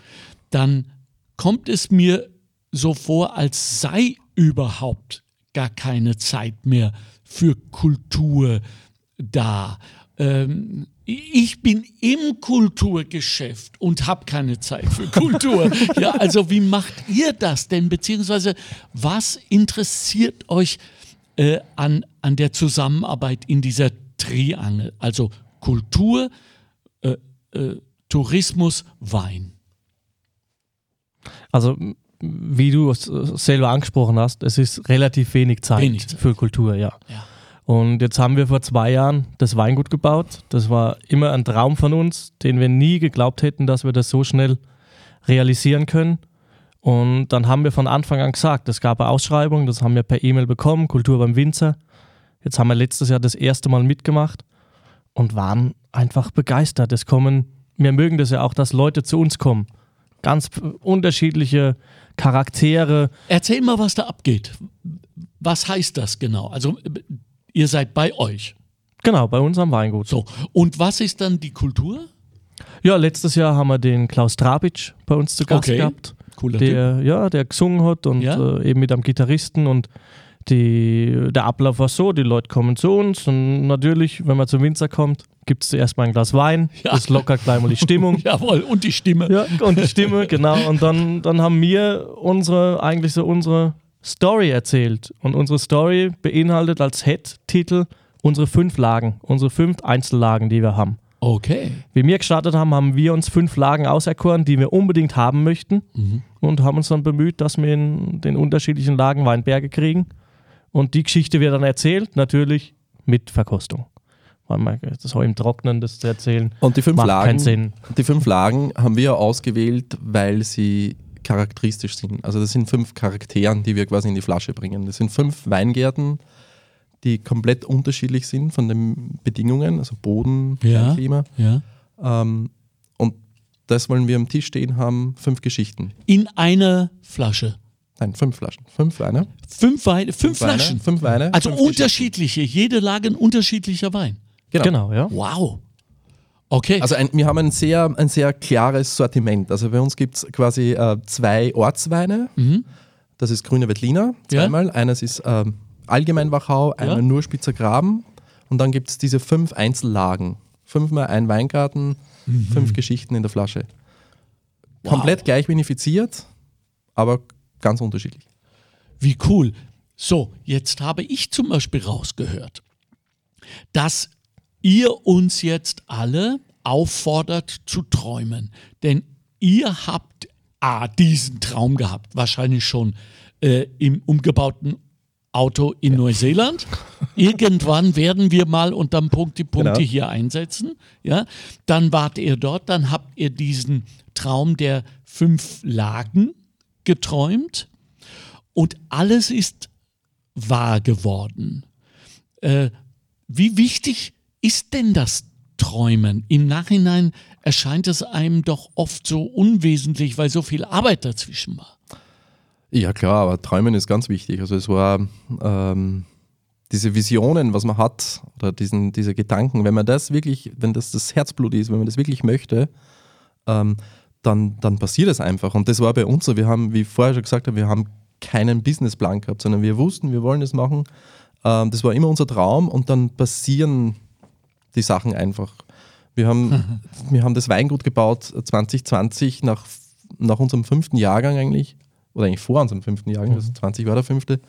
dann kommt es mir so vor, als sei überhaupt gar keine Zeit mehr für Kultur da. Ähm, ich bin im Kulturgeschäft und habe keine Zeit für Kultur. *laughs* ja, also wie macht ihr das denn? Beziehungsweise was interessiert euch äh, an, an der Zusammenarbeit in dieser Triangel? Also Kultur, äh, äh, Tourismus, Wein. Also, wie du es äh, selber angesprochen hast, es ist relativ wenig Zeit, Wenig Zeit. für Kultur, ja. Ja. Und jetzt haben wir vor zwei Jahren das Weingut gebaut. Das war immer ein Traum von uns, den wir nie geglaubt hätten, dass wir das so schnell realisieren können. Und dann haben wir von Anfang an gesagt, es gab eine Ausschreibung, das haben wir per E-Mail bekommen, Kultur beim Winzer. Jetzt haben wir letztes Jahr das erste Mal mitgemacht und waren einfach begeistert. Es kommen, wir mögen das ja auch, dass Leute zu uns kommen. Ganz unterschiedliche Charaktere, Erzähl mal, was da abgeht. Was heißt das genau? Also, ihr seid bei euch. genau, bei uns am Weingut. So. Und was ist dann die Kultur? Ja, letztes Jahr haben wir den Klaus Trabic bei uns zu Gast Okay. gehabt. Cooler Typ. der, ja, der gesungen hat und Ja. äh, eben mit einem Gitarristen und die, der Ablauf war so, die Leute kommen zu uns und natürlich, wenn man zum Winzer kommt, gibt es zuerst mal ein Glas Wein, *laughs* Ja. das lockert gleich mal die Stimmung. *laughs* Jawohl, und die Stimme. Ja, und die Stimme, genau. Und dann, dann haben wir unsere, eigentlich so unsere Story erzählt. Und unsere Story beinhaltet als Head-Titel unsere fünf Lagen, unsere fünf Einzellagen, die wir haben. Okay. Wie wir gestartet haben, haben wir uns fünf Lagen auserkoren, die wir unbedingt haben möchten. Und haben uns dann bemüht, dass wir in den unterschiedlichen Lagen Weinberge kriegen. Und die Geschichte wird dann erzählt, natürlich mit Verkostung. Weil man das so im Trocknen das zu erzählen, Und die fünf macht Lagen, keinen Sinn. die fünf Lagen haben wir ausgewählt, weil sie charakteristisch sind. Also das sind fünf Charakteren, die wir quasi in die Flasche bringen. Das sind fünf Weingärten, die komplett unterschiedlich sind von den Bedingungen, also Boden, Ja. Klima. Ja. Ähm, und das wollen wir am Tisch stehen haben, fünf Geschichten. In einer Flasche. Nein, fünf Flaschen. Fünf Weine. Fünf, Weine, fünf, Weine, Flaschen. Fünf Weine. Also fünf unterschiedliche. Jede Lage ein unterschiedlicher Wein. Genau. Genau, ja. Wow. Okay. Also ein, wir haben ein sehr, ein sehr klares Sortiment. Also bei uns gibt es quasi äh, zwei Ortsweine. Das ist Grüne Wettliner, Mhm. Ja. zweimal. Eines ist ähm, allgemein Wachau, einmal Ja. nur Spitzer Graben. Und dann gibt es diese fünf Einzellagen. Fünfmal ein Weingarten, Mhm. fünf Geschichten in der Flasche. Komplett gleich vinifiziert, aber ganz unterschiedlich. Wie cool. So, jetzt habe ich zum Beispiel rausgehört, dass ihr uns jetzt alle auffordert zu träumen. Denn ihr habt A, diesen Traum gehabt, wahrscheinlich schon äh, im umgebauten Auto in Neuseeland. Irgendwann werden wir mal unterm Punkt die Punkte Genau. hier einsetzen. Ja? Dann wart ihr dort, dann habt ihr diesen Traum der fünf Lagen geträumt und alles ist wahr geworden. Äh, wie wichtig ist denn das Träumen? Im Nachhinein erscheint es einem doch oft so unwesentlich, weil so viel Arbeit dazwischen war. Ja, klar, aber Träumen ist ganz wichtig. Also es war ähm, diese Visionen, was man hat, oder diesen, diese Gedanken, wenn man das wirklich, wenn das das Herzblut ist, wenn man das wirklich möchte, ähm, dann, dann passiert es einfach. Und das war bei uns so. Wir haben, wie ich vorher schon gesagt habe, wir haben keinen Businessplan gehabt, sondern wir wussten, wir wollen das machen. Ähm, das war immer unser Traum und dann passieren die Sachen einfach. Wir haben, *laughs* wir haben das Weingut gebaut 2020 nach, nach unserem fünften Jahrgang eigentlich, oder eigentlich vor unserem fünften Jahrgang, also 20 war der fünfte.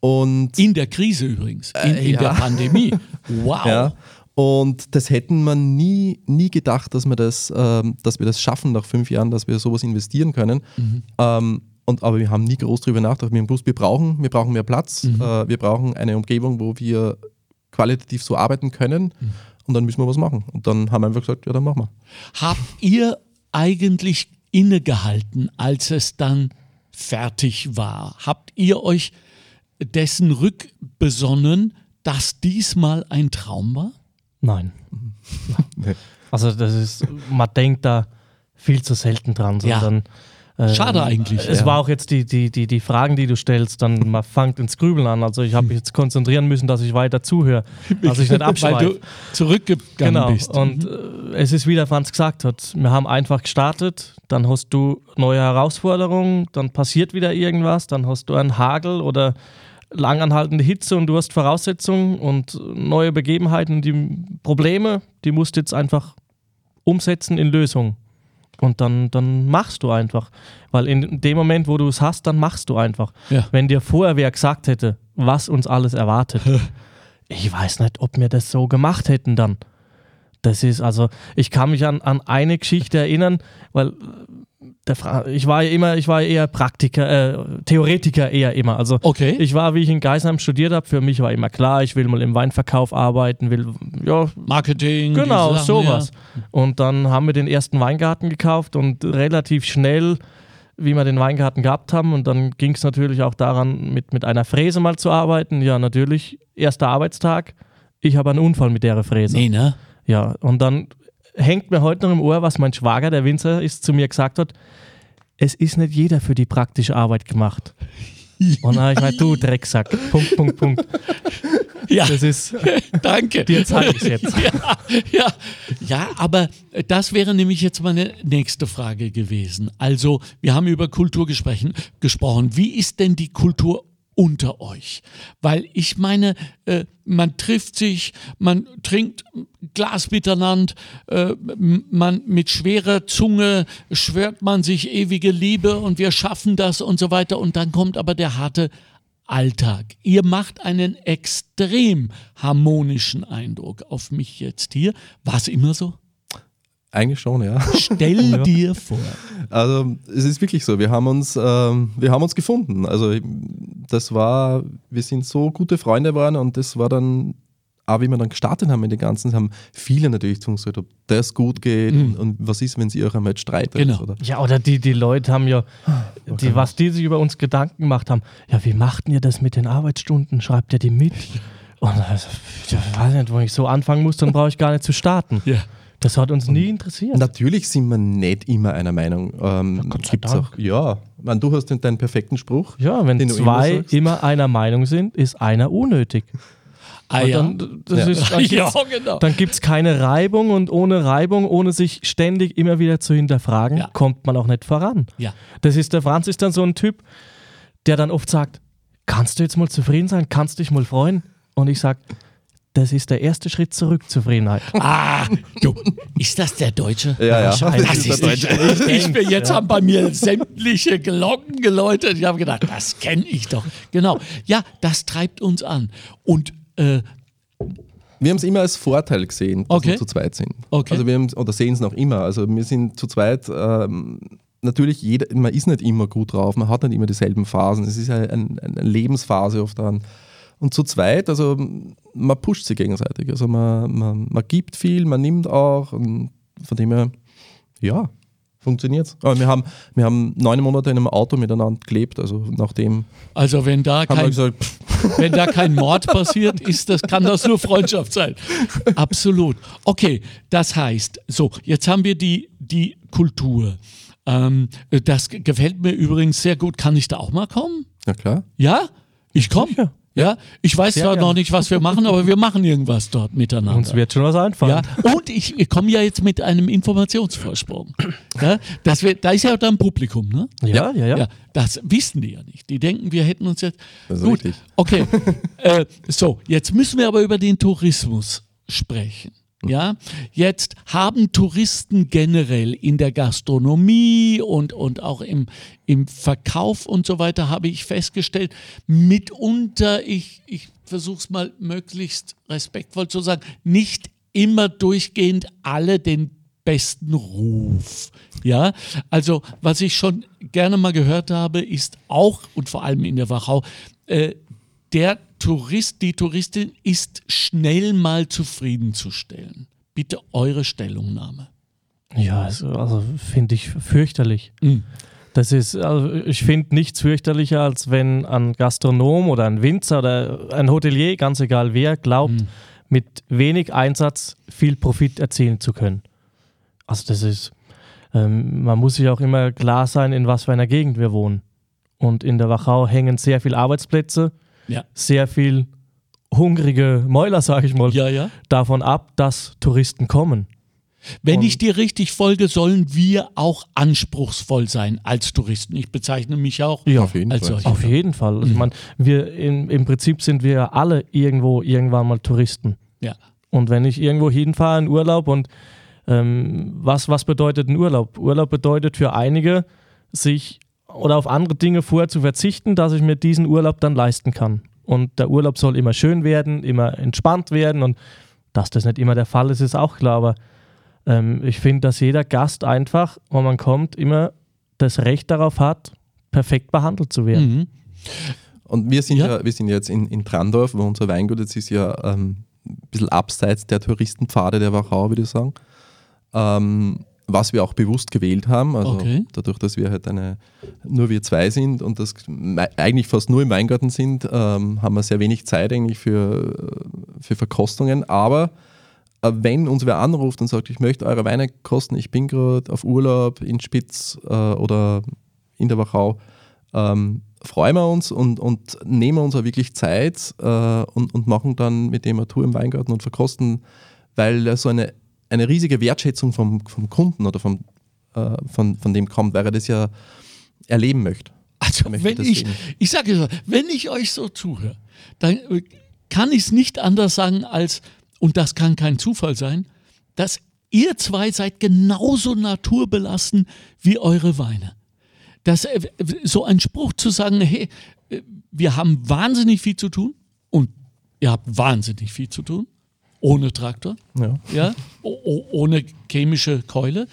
Und In der Krise übrigens, in, Äh, in ja. der Pandemie. Wow. *laughs* ja, und das hätten wir nie, nie gedacht, dass wir das, ähm, dass wir das schaffen nach fünf Jahren, dass wir sowas investieren können. Ähm, und, aber wir haben nie groß darüber nachgedacht. Wir haben gewusst, wir brauchen, wir brauchen mehr Platz, äh, wir brauchen eine Umgebung, wo wir qualitativ so arbeiten können. Und dann müssen wir was machen. Und dann haben wir einfach gesagt, ja, dann machen wir. Habt ihr eigentlich innegehalten, als es dann fertig war? Habt ihr euch dessen rückbesonnen, dass diesmal ein Traum war? Nein. Nee. *laughs* Also das ist, man denkt da viel zu selten dran, Ja. sondern äh, Schade eigentlich. Es ja. war auch jetzt die, die, die, die Fragen, die du stellst, dann man fängt ins Grübeln an. Also ich habe mich jetzt konzentrieren müssen, dass ich weiter zuhöre, *laughs* dass ich nicht Weil abschweife. du zurückgegangen Genau. bist. Und äh, es ist wieder, Franz gesagt hat, wir haben einfach gestartet, dann hast du neue Herausforderungen, dann passiert wieder irgendwas, dann hast du einen Hagel oder langanhaltende Hitze und du hast Voraussetzungen und neue Begebenheiten, die Probleme, die musst du jetzt einfach umsetzen in Lösungen. Und dann, dann machst du einfach. Weil in dem Moment, wo du es hast, dann machst du einfach. Ja. Wenn dir vorher wer gesagt hätte, was uns alles erwartet, *laughs* ich weiß nicht, ob wir das so gemacht hätten dann. Das ist also, ich kann mich an, an eine Geschichte erinnern, weil ich war ja immer, ich war eher Praktiker, äh, Theoretiker eher immer. Also Okay. ich war, wie ich in Geisheim studiert habe, für mich war immer klar, ich will mal im Weinverkauf arbeiten, will, ja, Marketing. Genau, Sachen, sowas. Und dann haben wir den ersten Weingarten gekauft und relativ schnell, wie wir den Weingarten gehabt haben, und dann ging es natürlich auch daran, mit, mit einer Fräse mal zu arbeiten. Ja, natürlich, erster Arbeitstag, ich habe einen Unfall mit der Ja. Fräse. Nee, ne? Ja, und dann hängt mir heute noch im Ohr, was mein Schwager, der Winzer ist, zu mir gesagt hat, es ist nicht jeder für die praktische Arbeit gemacht. Und dann habe ich gesagt, du Drecksack, Punkt, Punkt, Punkt. Ja, Das ist, *laughs* danke. dir zeige ich jetzt. *laughs* ja, ja, ja, aber das wäre nämlich jetzt meine nächste Frage gewesen. Also, wir haben über Kultur gesprochen. gesprochen. Wie ist denn die Kultur unter euch. Weil ich meine, äh, man trifft sich, man trinkt Glas miteinander, äh, man mit schwerer Zunge schwört man sich ewige Liebe und wir schaffen das und so weiter. Und dann kommt aber der harte Alltag. Ihr macht einen extrem harmonischen Eindruck auf mich jetzt hier. War es immer so? Eigentlich schon, ja. Stell *laughs* Ja. dir vor. Also es ist wirklich so, wir haben uns, ähm, wir haben uns gefunden. Also das war, wir sind so gute Freunde geworden und das war dann, auch wie wir dann gestartet haben mit den ganzen, haben viele natürlich zu uns gesagt, ob das gut geht und, und was ist, wenn sie euch einmal streitet. Mhm. Genau. Oder? Ja, oder die, die Leute haben ja, die, was die sich über uns Gedanken gemacht haben, ja, wie macht ihr das mit den Arbeitsstunden? Schreibt ihr die mit? Und also, ich weiß nicht, wenn ich so anfangen muss, dann brauche ich gar nicht zu starten. Ja. Das hat uns nie interessiert. Natürlich sind wir nicht immer einer Meinung. Ähm, sei gibt's Dank. auch, ja, meine, du hast den- deinen perfekten Spruch. Ja, wenn zwei immer immer, einer Meinung sind, ist einer unnötig. Ah, ja. dann, das Ja. Ist, dann *laughs* ja, gibt's, genau. dann gibt es keine Reibung und ohne Reibung, ohne sich ständig immer wieder zu hinterfragen, Ja. kommt man auch nicht voran. Ja. Das ist, der Franz ist dann so ein Typ, der dann oft sagt, kannst du jetzt mal zufrieden sein, kannst dich mal freuen? Und ich sage, das ist der erste Schritt zurück, Zufriedenheit. *laughs* Ah, du, ist das der Deutsche? Ja, ja. Scheiße. Das ist der nicht Deutsche. ich bin, jetzt haben bei mir sämtliche Glocken geläutet. Ich habe gedacht, das kenne ich doch. Genau. Ja, das treibt uns an. Und äh, Wir haben es immer als Vorteil gesehen, dass Okay. wir zu zweit sind. Okay. Also wir haben, oder sehen es noch immer. Also wir sind zu zweit. Ähm, natürlich, jeder, man ist nicht immer gut drauf, man hat nicht immer dieselben Phasen. Es ist ja ein, eine Lebensphase oft dann. Und zu zweit, also man pusht sich gegenseitig. Also man, man, man gibt viel, man nimmt auch. Und von dem her, ja, funktioniert Aber wir haben, wir haben neun Monate in einem Auto miteinander gelebt. Also nachdem also wenn da kein, gesagt, *laughs* wenn da kein Mord passiert, ist das, kann das nur Freundschaft sein. Absolut. Okay, das heißt, so, jetzt haben wir die, die Kultur. Ähm, das ge- gefällt mir übrigens sehr gut. Kann ich da auch mal kommen? na klar. Ja? Ich komme. Ja, ich weiß Sehr zwar noch nicht, was wir machen, aber wir machen irgendwas dort miteinander. Uns wird schon was einfallen. Ja, und ich, ich komme ja jetzt mit einem Informationsvorsprung. *laughs* Ja, das wird, da ist ja dann Publikum, ne? ja, ja. ja. Ja, das wissen die ja nicht. Die denken, wir hätten uns jetzt. Das ist Gut, richtig. okay. *laughs* äh, so, jetzt müssen wir aber über den Tourismus sprechen. Ja, jetzt haben Touristen generell in der Gastronomie und, und auch im, im Verkauf und so weiter, habe ich festgestellt, mitunter, ich, ich versuche es mal möglichst respektvoll zu sagen, nicht immer durchgehend alle den besten Ruf. Ja, also was ich schon gerne mal gehört habe, ist auch und vor allem in der Wachau, äh, der Tourist, die Touristin ist schnell mal zufriedenzustellen. Bitte eure Stellungnahme. Ja, also, also finde ich fürchterlich. Mhm. Das ist, also ich finde nichts fürchterlicher, als wenn ein Gastronom oder ein Winzer oder ein Hotelier, ganz egal wer, glaubt, Mhm. mit wenig Einsatz viel Profit erzielen zu können. Also das ist, ähm, man muss sich auch immer klar sein, in was für einer Gegend wir wohnen. Und in der Wachau hängen sehr viele Arbeitsplätze, Ja. sehr viel hungrige Mäuler, sage ich mal, Ja, ja. davon ab, dass Touristen kommen. Wenn Und- ich dir richtig folge, sollen wir auch anspruchsvoll sein als Touristen. Ich bezeichne mich auch Ja, auf jeden als Fall. solche. Auf jeden Fall. Also Ich meine, wir in, im Prinzip sind wir ja alle irgendwo irgendwann mal Touristen. Ja. Und wenn ich irgendwo hinfahre in Urlaub und ähm, was, was bedeutet ein Urlaub? Urlaub bedeutet für einige, sich oder auf andere Dinge vorher zu verzichten, dass ich mir diesen Urlaub dann leisten kann. Und der Urlaub soll immer schön werden, immer entspannt werden und dass das nicht immer der Fall ist, ist auch klar. Aber ähm, ich finde, dass jeder Gast einfach, wenn man kommt, immer das Recht darauf hat, perfekt behandelt zu werden. Mhm. Und wir sind Ja. ja, wir sind jetzt in, in Trandorf, wo unser Weingut jetzt ist ja ähm, ein bisschen abseits der Touristenpfade der Wachau, würde ich sagen. Ähm, was wir auch bewusst gewählt haben, also Okay. dadurch, dass wir halt eine, nur wir zwei sind und das eigentlich fast nur im Weingarten sind, ähm, haben wir sehr wenig Zeit eigentlich für, äh, für Verkostungen. Aber äh, wenn uns wer anruft und sagt, ich möchte eure Weine kosten, ich bin gerade auf Urlaub in Spitz äh, oder in der Wachau, ähm, freuen wir uns und, und nehmen uns auch wirklich Zeit äh, und, und machen dann mit dem eine Tour im Weingarten und verkosten, weil so eine, eine riesige Wertschätzung vom, vom Kunden oder vom, äh, von, von dem kommt, weil er das ja erleben möchte. Also möchte wenn ich, sehen. ich sage so, wenn ich euch so zuhöre, dann äh, kann ich es nicht anders sagen als, und das kann kein Zufall sein, dass ihr zwei seid genauso naturbelassen wie eure Weine. Das, äh, so ein Spruch zu sagen, hey, äh, wir haben wahnsinnig viel zu tun und ihr habt wahnsinnig viel zu tun, ohne Traktor Ja. ja, ohne chemische Keule.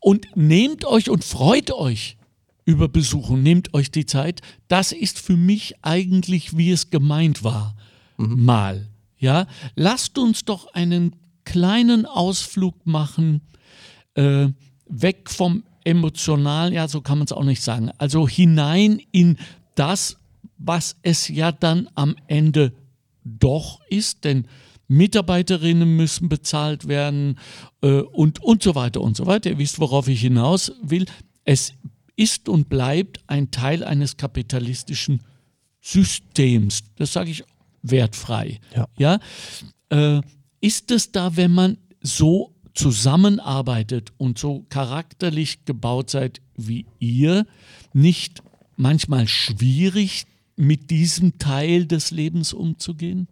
Und nehmt euch und freut euch über Besuchen, nehmt euch die Zeit. Das ist für mich eigentlich, wie es gemeint war, mal. Ja, lasst uns doch einen kleinen Ausflug machen, äh, weg vom emotionalen, ja, so kann man es auch nicht sagen, also hinein in das, was es ja dann am Ende doch ist, denn Mitarbeiterinnen müssen bezahlt werden äh, und, und so weiter und so weiter. Ihr wisst, worauf ich hinaus will. Es ist und bleibt ein Teil eines kapitalistischen Systems. Das sage ich wertfrei. Ja. Ja? Äh, ist es da, wenn man so zusammenarbeitet und so charakterlich gebaut seid wie ihr, nicht manchmal schwierig, mit diesem Teil des Lebens umzugehen?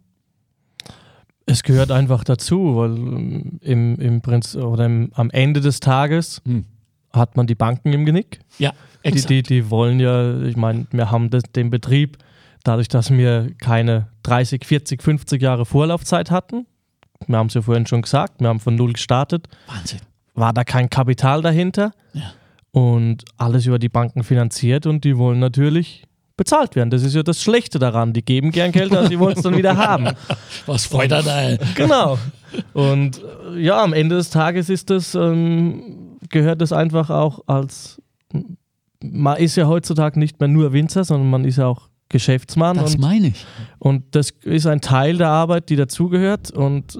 Es gehört einfach dazu, weil ähm, im, im Prinzip oder im, am Ende des Tages Hm. hat man die Banken im Genick. Ja, Die, exakt. die, die wollen ja, ich meine, wir haben das, den Betrieb, dadurch, dass wir keine 30, 40, 50 Jahre Vorlaufzeit hatten, wir haben es ja vorhin schon gesagt, wir haben von null gestartet, Wahnsinn. war da kein Kapital dahinter Ja. und alles über die Banken finanziert und die wollen natürlich bezahlt werden. Das ist ja das Schlechte daran. Die geben gern Geld und die wollen es dann wieder *laughs* haben. Was freut er da? Genau. Und äh, ja, am Ende des Tages ist das, ähm, gehört das einfach auch als, man ist ja heutzutage nicht mehr nur Winzer, sondern man ist ja auch Geschäftsmann Das und, meine ich. und das ist ein Teil der Arbeit, die dazugehört und äh,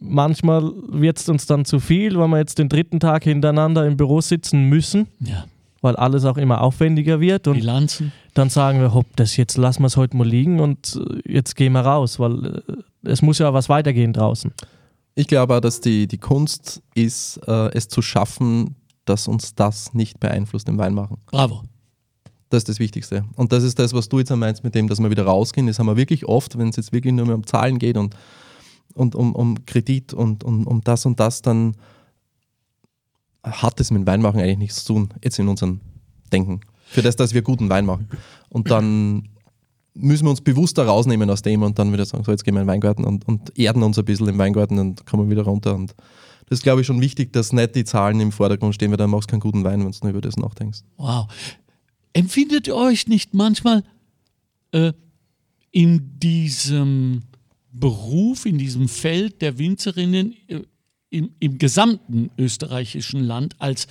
manchmal wird es uns dann zu viel, weil wir jetzt den dritten Tag hintereinander im Büro sitzen müssen, Ja. Weil alles auch immer aufwendiger wird und Bilanzen. dann sagen wir, hopp, das jetzt lassen wir es heute mal liegen und äh, jetzt gehen wir raus, weil äh, es muss ja was weitergehen draußen. Ich glaube auch, dass die, die Kunst ist, äh, es zu schaffen, dass uns das nicht beeinflusst im Weinmachen. Bravo. Das ist das Wichtigste. Und das ist das, was du jetzt meinst mit dem, dass wir wieder rausgehen. Das haben wir wirklich oft, wenn es jetzt wirklich nur mehr um Zahlen geht und, und um, um Kredit und um, um das und das, dann hat es mit Weinmachen eigentlich nichts zu tun, jetzt in unserem Denken. Für das, dass wir guten Wein machen. Und dann müssen wir uns bewusster rausnehmen aus dem und dann wieder sagen, so jetzt gehen wir in den Weingarten und, und erden uns ein bisschen im Weingarten und kommen wieder runter. Und das ist, glaube ich, schon wichtig, dass nicht die Zahlen im Vordergrund stehen, weil dann machst du keinen guten Wein, wenn du nur über das nachdenkst. Wow. Empfindet ihr euch nicht manchmal äh, in diesem Beruf, in diesem Feld der Winzerinnen äh, im, im gesamten österreichischen Land als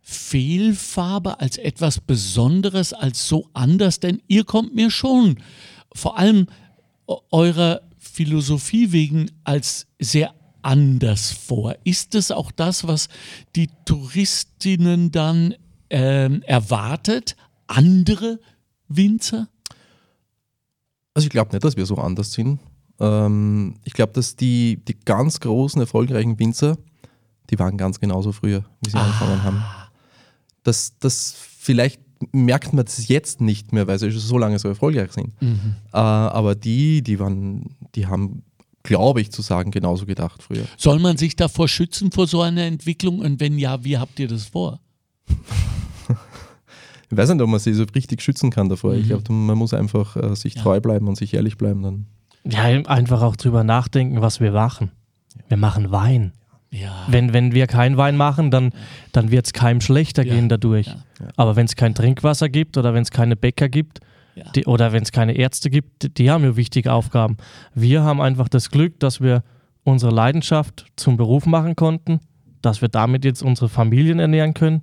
Fehlfarbe, als etwas Besonderes, als so anders? Denn ihr kommt mir schon vor allem eu- eurer Philosophie wegen als sehr anders vor. Ist es auch das, was die Touristinnen dann ähm, erwartet? Andere Winzer? Also ich glaube nicht, dass wir so anders sind. Ähm, ich glaube, dass die, die ganz großen, erfolgreichen Winzer, die waren ganz genauso früher, wie sie angefangen haben. Das, das vielleicht merkt man das jetzt nicht mehr, weil sie schon so lange so erfolgreich sind. Äh, aber die, die waren, die haben, glaube ich, zu sagen, genauso gedacht früher. Soll man sich davor schützen vor so einer Entwicklung? Und wenn ja, wie habt ihr das vor? Ich weiß nicht, ob man sie so richtig schützen kann davor. Ich glaube, man muss einfach äh, sich Ja. treu bleiben und sich ehrlich bleiben. Dann. Ja, einfach auch drüber nachdenken, was wir machen. Wir machen Wein. Ja. Wenn, wenn wir keinen Wein machen, dann, dann wird es keinem schlechter Ja, gehen dadurch. ja, Aber wenn es kein Trinkwasser gibt oder wenn es keine Bäcker gibt die, oder wenn es keine Ärzte gibt, die, die haben ja wichtige Aufgaben. Wir haben einfach das Glück, dass wir unsere Leidenschaft zum Beruf machen konnten, dass wir damit jetzt unsere Familien ernähren können,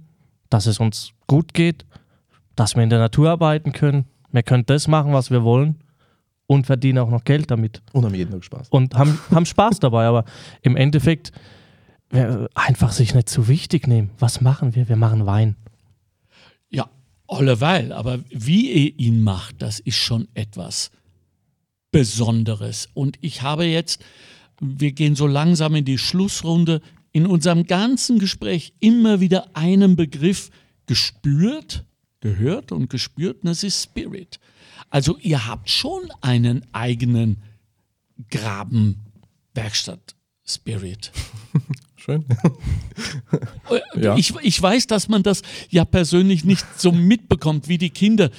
dass es uns gut geht, dass wir in der Natur arbeiten können. Wir können das machen, was wir wollen und verdienen auch noch Geld damit Und haben jeden Tag Spaß. und haben, haben Spaß dabei. Aber im Endeffekt einfach sich nicht zu wichtig nehmen. Was machen wir? Wir machen Wein. Ja, alleweil, aber wie ihr ihn macht, das ist schon etwas Besonderes. Und ich habe jetzt, wir gehen so langsam in die Schlussrunde, in unserem ganzen Gespräch immer wieder einen Begriff gespürt, gehört und gespürt und das ist Spirit. Also ihr habt schon einen eigenen Grabenwerkstatt-Spirit. *laughs* Schön. Ja. Ich, ich weiß, dass man das ja persönlich nicht so mitbekommt wie die Kinder.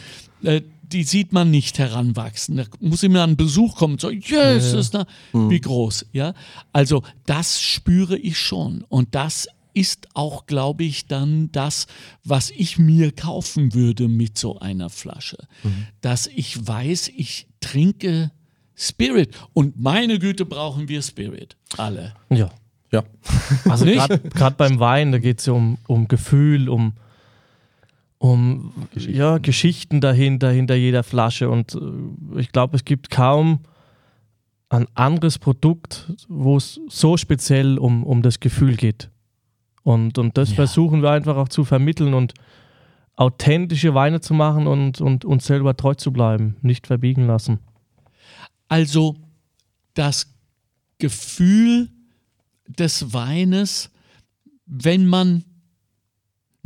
Äh, die sieht man nicht heranwachsen. Da muss immer ein Besuch kommen und so, yes, ist da, wie groß. Ja? Also das spüre ich schon. Und das ist auch, glaube ich, dann das, was ich mir kaufen würde mit so einer Flasche. Dass ich weiß, ich trinke Spirit. Und meine Güte, brauchen wir Spirit. Alle. Ja. Ja. *laughs* Also gerade beim Wein, da geht es ja um, um Gefühl, um, um ja, Geschichten dahinter, hinter jeder Flasche. Und äh, ich glaube, es gibt kaum ein anderes Produkt, wo es so speziell um, um das Gefühl geht. Und, und das Ja. versuchen wir einfach auch zu vermitteln und authentische Weine zu machen und, und uns selber treu zu bleiben, nicht verbiegen lassen. Also das Gefühl des Weines, wenn man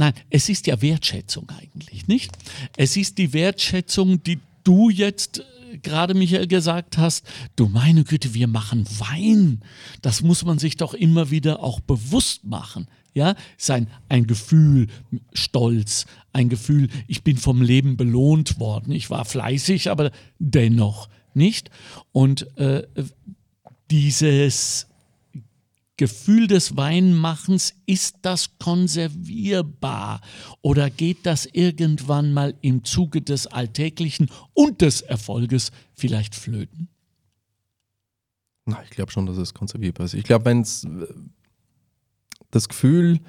Nein, es ist ja Wertschätzung eigentlich, nicht? Es ist die Wertschätzung, die du jetzt äh, gerade, Michael, gesagt hast. Du meine Güte, wir machen Wein. Das muss man sich doch immer wieder auch bewusst machen. Ja, sein ein Gefühl, Stolz, ein Gefühl, ich bin vom Leben belohnt worden. Ich war fleißig, aber dennoch nicht. Und äh, dieses Gefühl des Weinmachens, ist das konservierbar oder geht das irgendwann mal im Zuge des Alltäglichen und des Erfolges vielleicht flöten? Na, ich glaube schon, dass es konservierbar ist. Ich glaube, wenn es das Gefühl,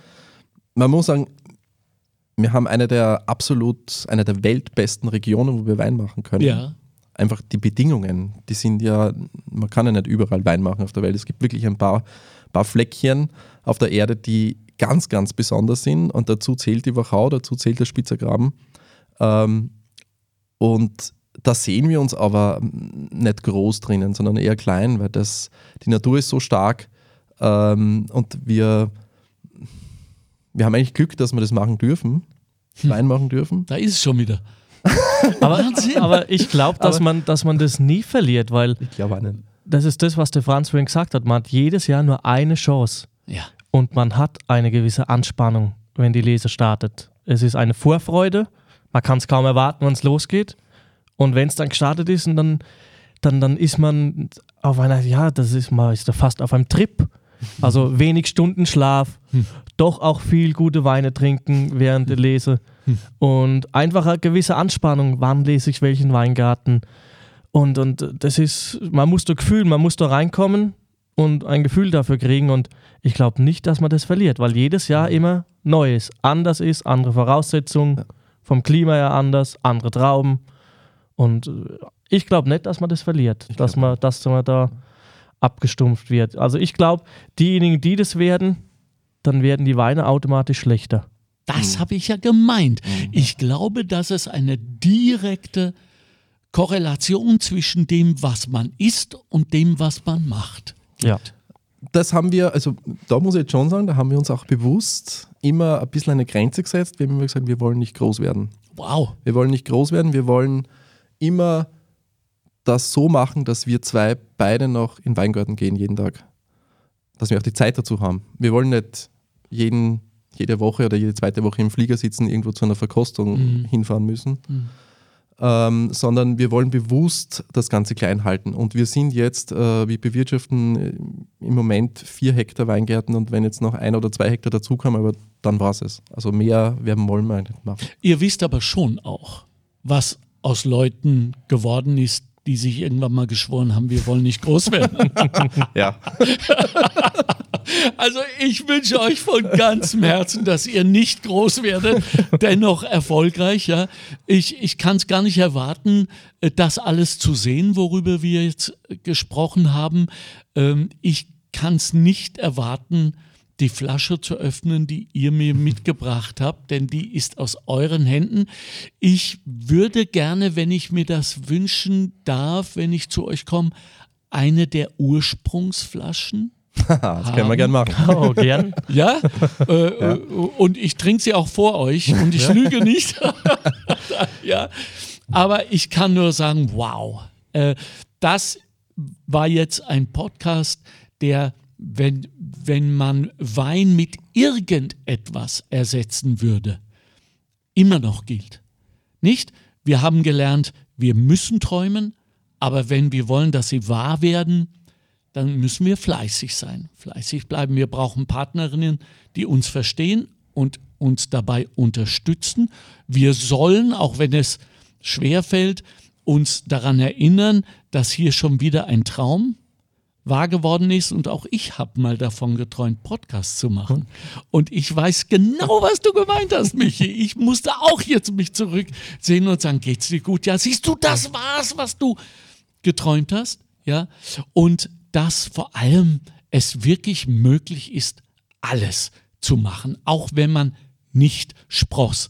man muss sagen, wir haben eine der absolut, eine der weltbesten Regionen, wo wir Wein machen können. Ja. Einfach die Bedingungen, die sind ja, man kann ja nicht überall Wein machen auf der Welt. Es gibt wirklich ein paar, paar Fleckchen auf der Erde, die ganz, ganz besonders sind. Und dazu zählt die Wachau, dazu zählt der Spitzergraben. Ähm, und da sehen wir uns aber nicht groß drinnen, sondern eher klein, weil das, die Natur ist so stark ähm, und wir, wir haben eigentlich Glück, dass wir das machen dürfen, Wein machen dürfen. Da ist es schon wieder. *laughs* Aber, aber ich glaube, dass man, dass man das nie verliert, weil Ich glaube auch nicht. das ist das, was der Franz vorhin gesagt hat. Man hat jedes Jahr nur eine Chance Ja. und man hat eine gewisse Anspannung, wenn die Lese startet. Es ist eine Vorfreude, man kann es kaum erwarten, wenn es losgeht. Und wenn es dann gestartet ist, und dann, dann, dann ist man auf einer, ja, das ist man ist da fast auf einem Trip. Also wenig Stunden Schlaf, doch auch viel gute Weine trinken während der Lese und einfach eine gewisse Anspannung, wann lese ich welchen Weingarten. Und, und das ist, man muss da Gefühl, man muss da reinkommen und ein Gefühl dafür kriegen. Und ich glaube nicht, dass man das verliert, weil jedes Jahr immer neu ist, anders ist, andere Voraussetzungen, vom Klima her anders, andere Trauben. Und äh, ich glaube nicht, dass man das verliert, dass man, dass man da abgestumpft wird. Also ich glaube, diejenigen, die das werden, dann werden die Weine automatisch schlechter. Das habe ich ja gemeint. Ich glaube, dass es eine direkte Korrelation zwischen dem, was man isst und dem, was man macht. Ja. Das haben wir, also da muss ich jetzt schon sagen, da haben wir uns auch bewusst immer ein bisschen eine Grenze gesetzt. Wir haben immer gesagt, wir wollen nicht groß werden. Wow. Wir wollen nicht groß werden, wir wollen immer das so machen, dass wir zwei beide noch in Weingarten gehen jeden Tag. Dass wir auch die Zeit dazu haben. Wir wollen nicht jeden, jede Woche oder jede zweite Woche im Flieger sitzen, irgendwo zu einer Verkostung hinfahren müssen, ähm, sondern wir wollen bewusst das Ganze klein halten. Und wir sind jetzt, äh, wir bewirtschaften äh, im Moment vier Hektar Weingärten und wenn jetzt noch ein oder zwei Hektar dazukommen, aber dann war es. Also mehr werden wollen wir nicht machen. Ihr wisst aber schon auch, was aus Leuten geworden ist, die sich irgendwann mal geschworen haben, wir wollen nicht groß werden. *laughs* Ja. *laughs* Also ich wünsche euch von ganzem Herzen, dass ihr nicht groß werdet, dennoch erfolgreich. Ja. Ich, ich kann es gar nicht erwarten, äh, das alles zu sehen, worüber wir jetzt äh, gesprochen haben. Ähm, Ich kann es nicht erwarten, die Flasche zu öffnen, die ihr mir mitgebracht habt, denn die ist aus euren Händen. Ich würde gerne, wenn ich mir das wünschen darf, wenn ich zu euch komme, eine der Ursprungsflaschen. *laughs* das können wir gerne machen. Oh, gern. *laughs* Ja, äh, äh, und ich trinke sie auch vor euch und ich lüge nicht. *laughs* ja. Aber ich kann nur sagen, wow. Äh, das war jetzt ein Podcast, der, wenn, wenn man Wein mit irgendetwas ersetzen würde, immer noch gilt. Nicht? Wir haben gelernt, wir müssen träumen, aber wenn wir wollen, dass sie wahr werden, dann müssen wir fleißig sein. Fleißig bleiben. Wir brauchen Partnerinnen, die uns verstehen und uns dabei unterstützen. Wir sollen, auch wenn es schwer fällt, uns daran erinnern, dass hier schon wieder ein Traum wahr geworden ist und auch ich habe mal davon geträumt, Podcasts zu machen. Und ich weiß genau, was du gemeint hast, Michi. Ich musste auch jetzt mich zurücksehen und sagen, geht's dir gut? Ja, siehst du, das war's, was du geträumt hast. Ja, und dass vor allem es wirklich möglich ist, alles zu machen, auch wenn man nicht Spross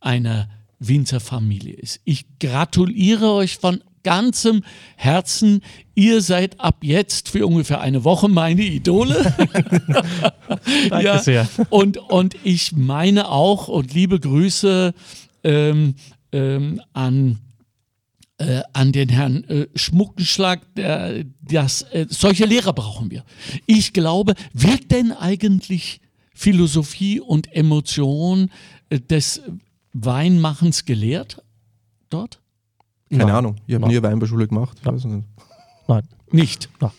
einer Winzerfamilie ist. Ich gratuliere euch von ganzem Herzen. Ihr seid ab jetzt für ungefähr eine Woche meine Idole. *laughs* *laughs* Danke ja, sehr. Und, und ich meine auch und liebe Grüße ähm, ähm, an äh, an den Herrn äh, Schmuckenschlag, der, das, äh, solche Lehrer brauchen wir. Ich glaube, wird denn eigentlich Philosophie und Emotion äh, des Weinmachens gelehrt dort? Keine Nein. Ahnung. Ich habe Nein. nie eine Weinbauschule gemacht. Ich Ja. weiß nicht. Nein, Nicht. Ja.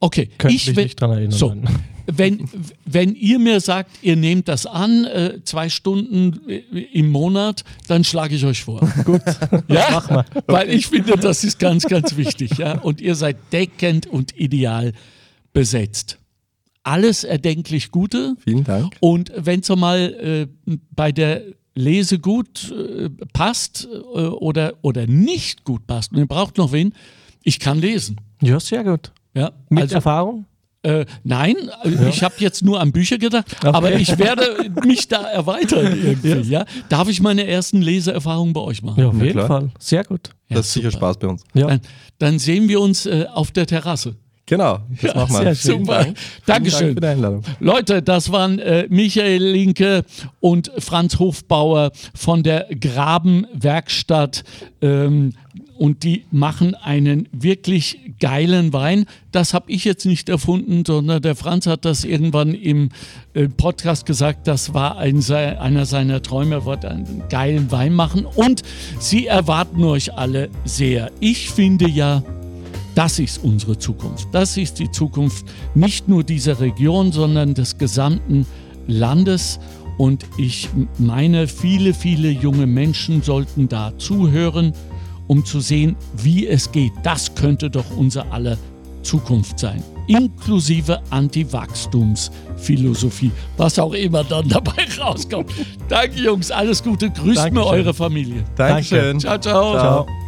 Okay, könnte ich mich will- nicht dran erinnern. So, nein. Wenn, wenn ihr mir sagt, ihr nehmt das an, äh, zwei Stunden äh, im Monat, dann schlage ich euch vor. *laughs* Gut. *laughs* Ja, Mach mal. weil ich finde, das ist ganz, ganz wichtig. Ja? Und ihr seid deckend und ideal besetzt. Alles erdenklich Gute. Vielen Dank. Und wenn es mal äh, bei der Lese gut äh, passt äh, oder, oder nicht gut passt und ihr braucht noch wen, ich kann lesen. Ja, sehr gut. Ja, Mit also, Erfahrung? Äh, nein, äh, ich habe jetzt nur an Bücher gedacht, aber ich werde mich da erweitern *laughs* irgendwie. Ja. Darf ich meine ersten Leseerfahrungen bei euch machen? Ja, auf Na jeden klar. Fall. Sehr gut. Ja, das ist sicher super. Spaß bei uns. Ja. Dann, dann sehen wir uns äh, auf der Terrasse. Genau, das machen wir. sehr schön. Super. Dankeschön. Dank für die Einladung. Leute, das waren äh, Michael Linke und Franz Hofbauer von der Grabenwerkstatt. Ähm, und die machen einen wirklich geilen Wein. Das habe ich jetzt nicht erfunden, sondern der Franz hat das irgendwann im äh, Podcast gesagt. Das war ein, einer seiner Träume, er wollte einen geilen Wein machen. Und sie erwarten euch alle sehr. Ich finde ja, das ist unsere Zukunft. Das ist die Zukunft nicht nur dieser Region, sondern des gesamten Landes. Und ich meine, viele, viele junge Menschen sollten da zuhören, um zu sehen, wie es geht. Das könnte doch unser aller Zukunft sein. Inklusive Anti-Wachstumsphilosophie, was auch immer dann *laughs* dabei rauskommt. Danke, Jungs. Alles Gute. Grüßt mir Dankeschön. eure Familie. Dankeschön. Ciao, ciao. Ciao. Ciao.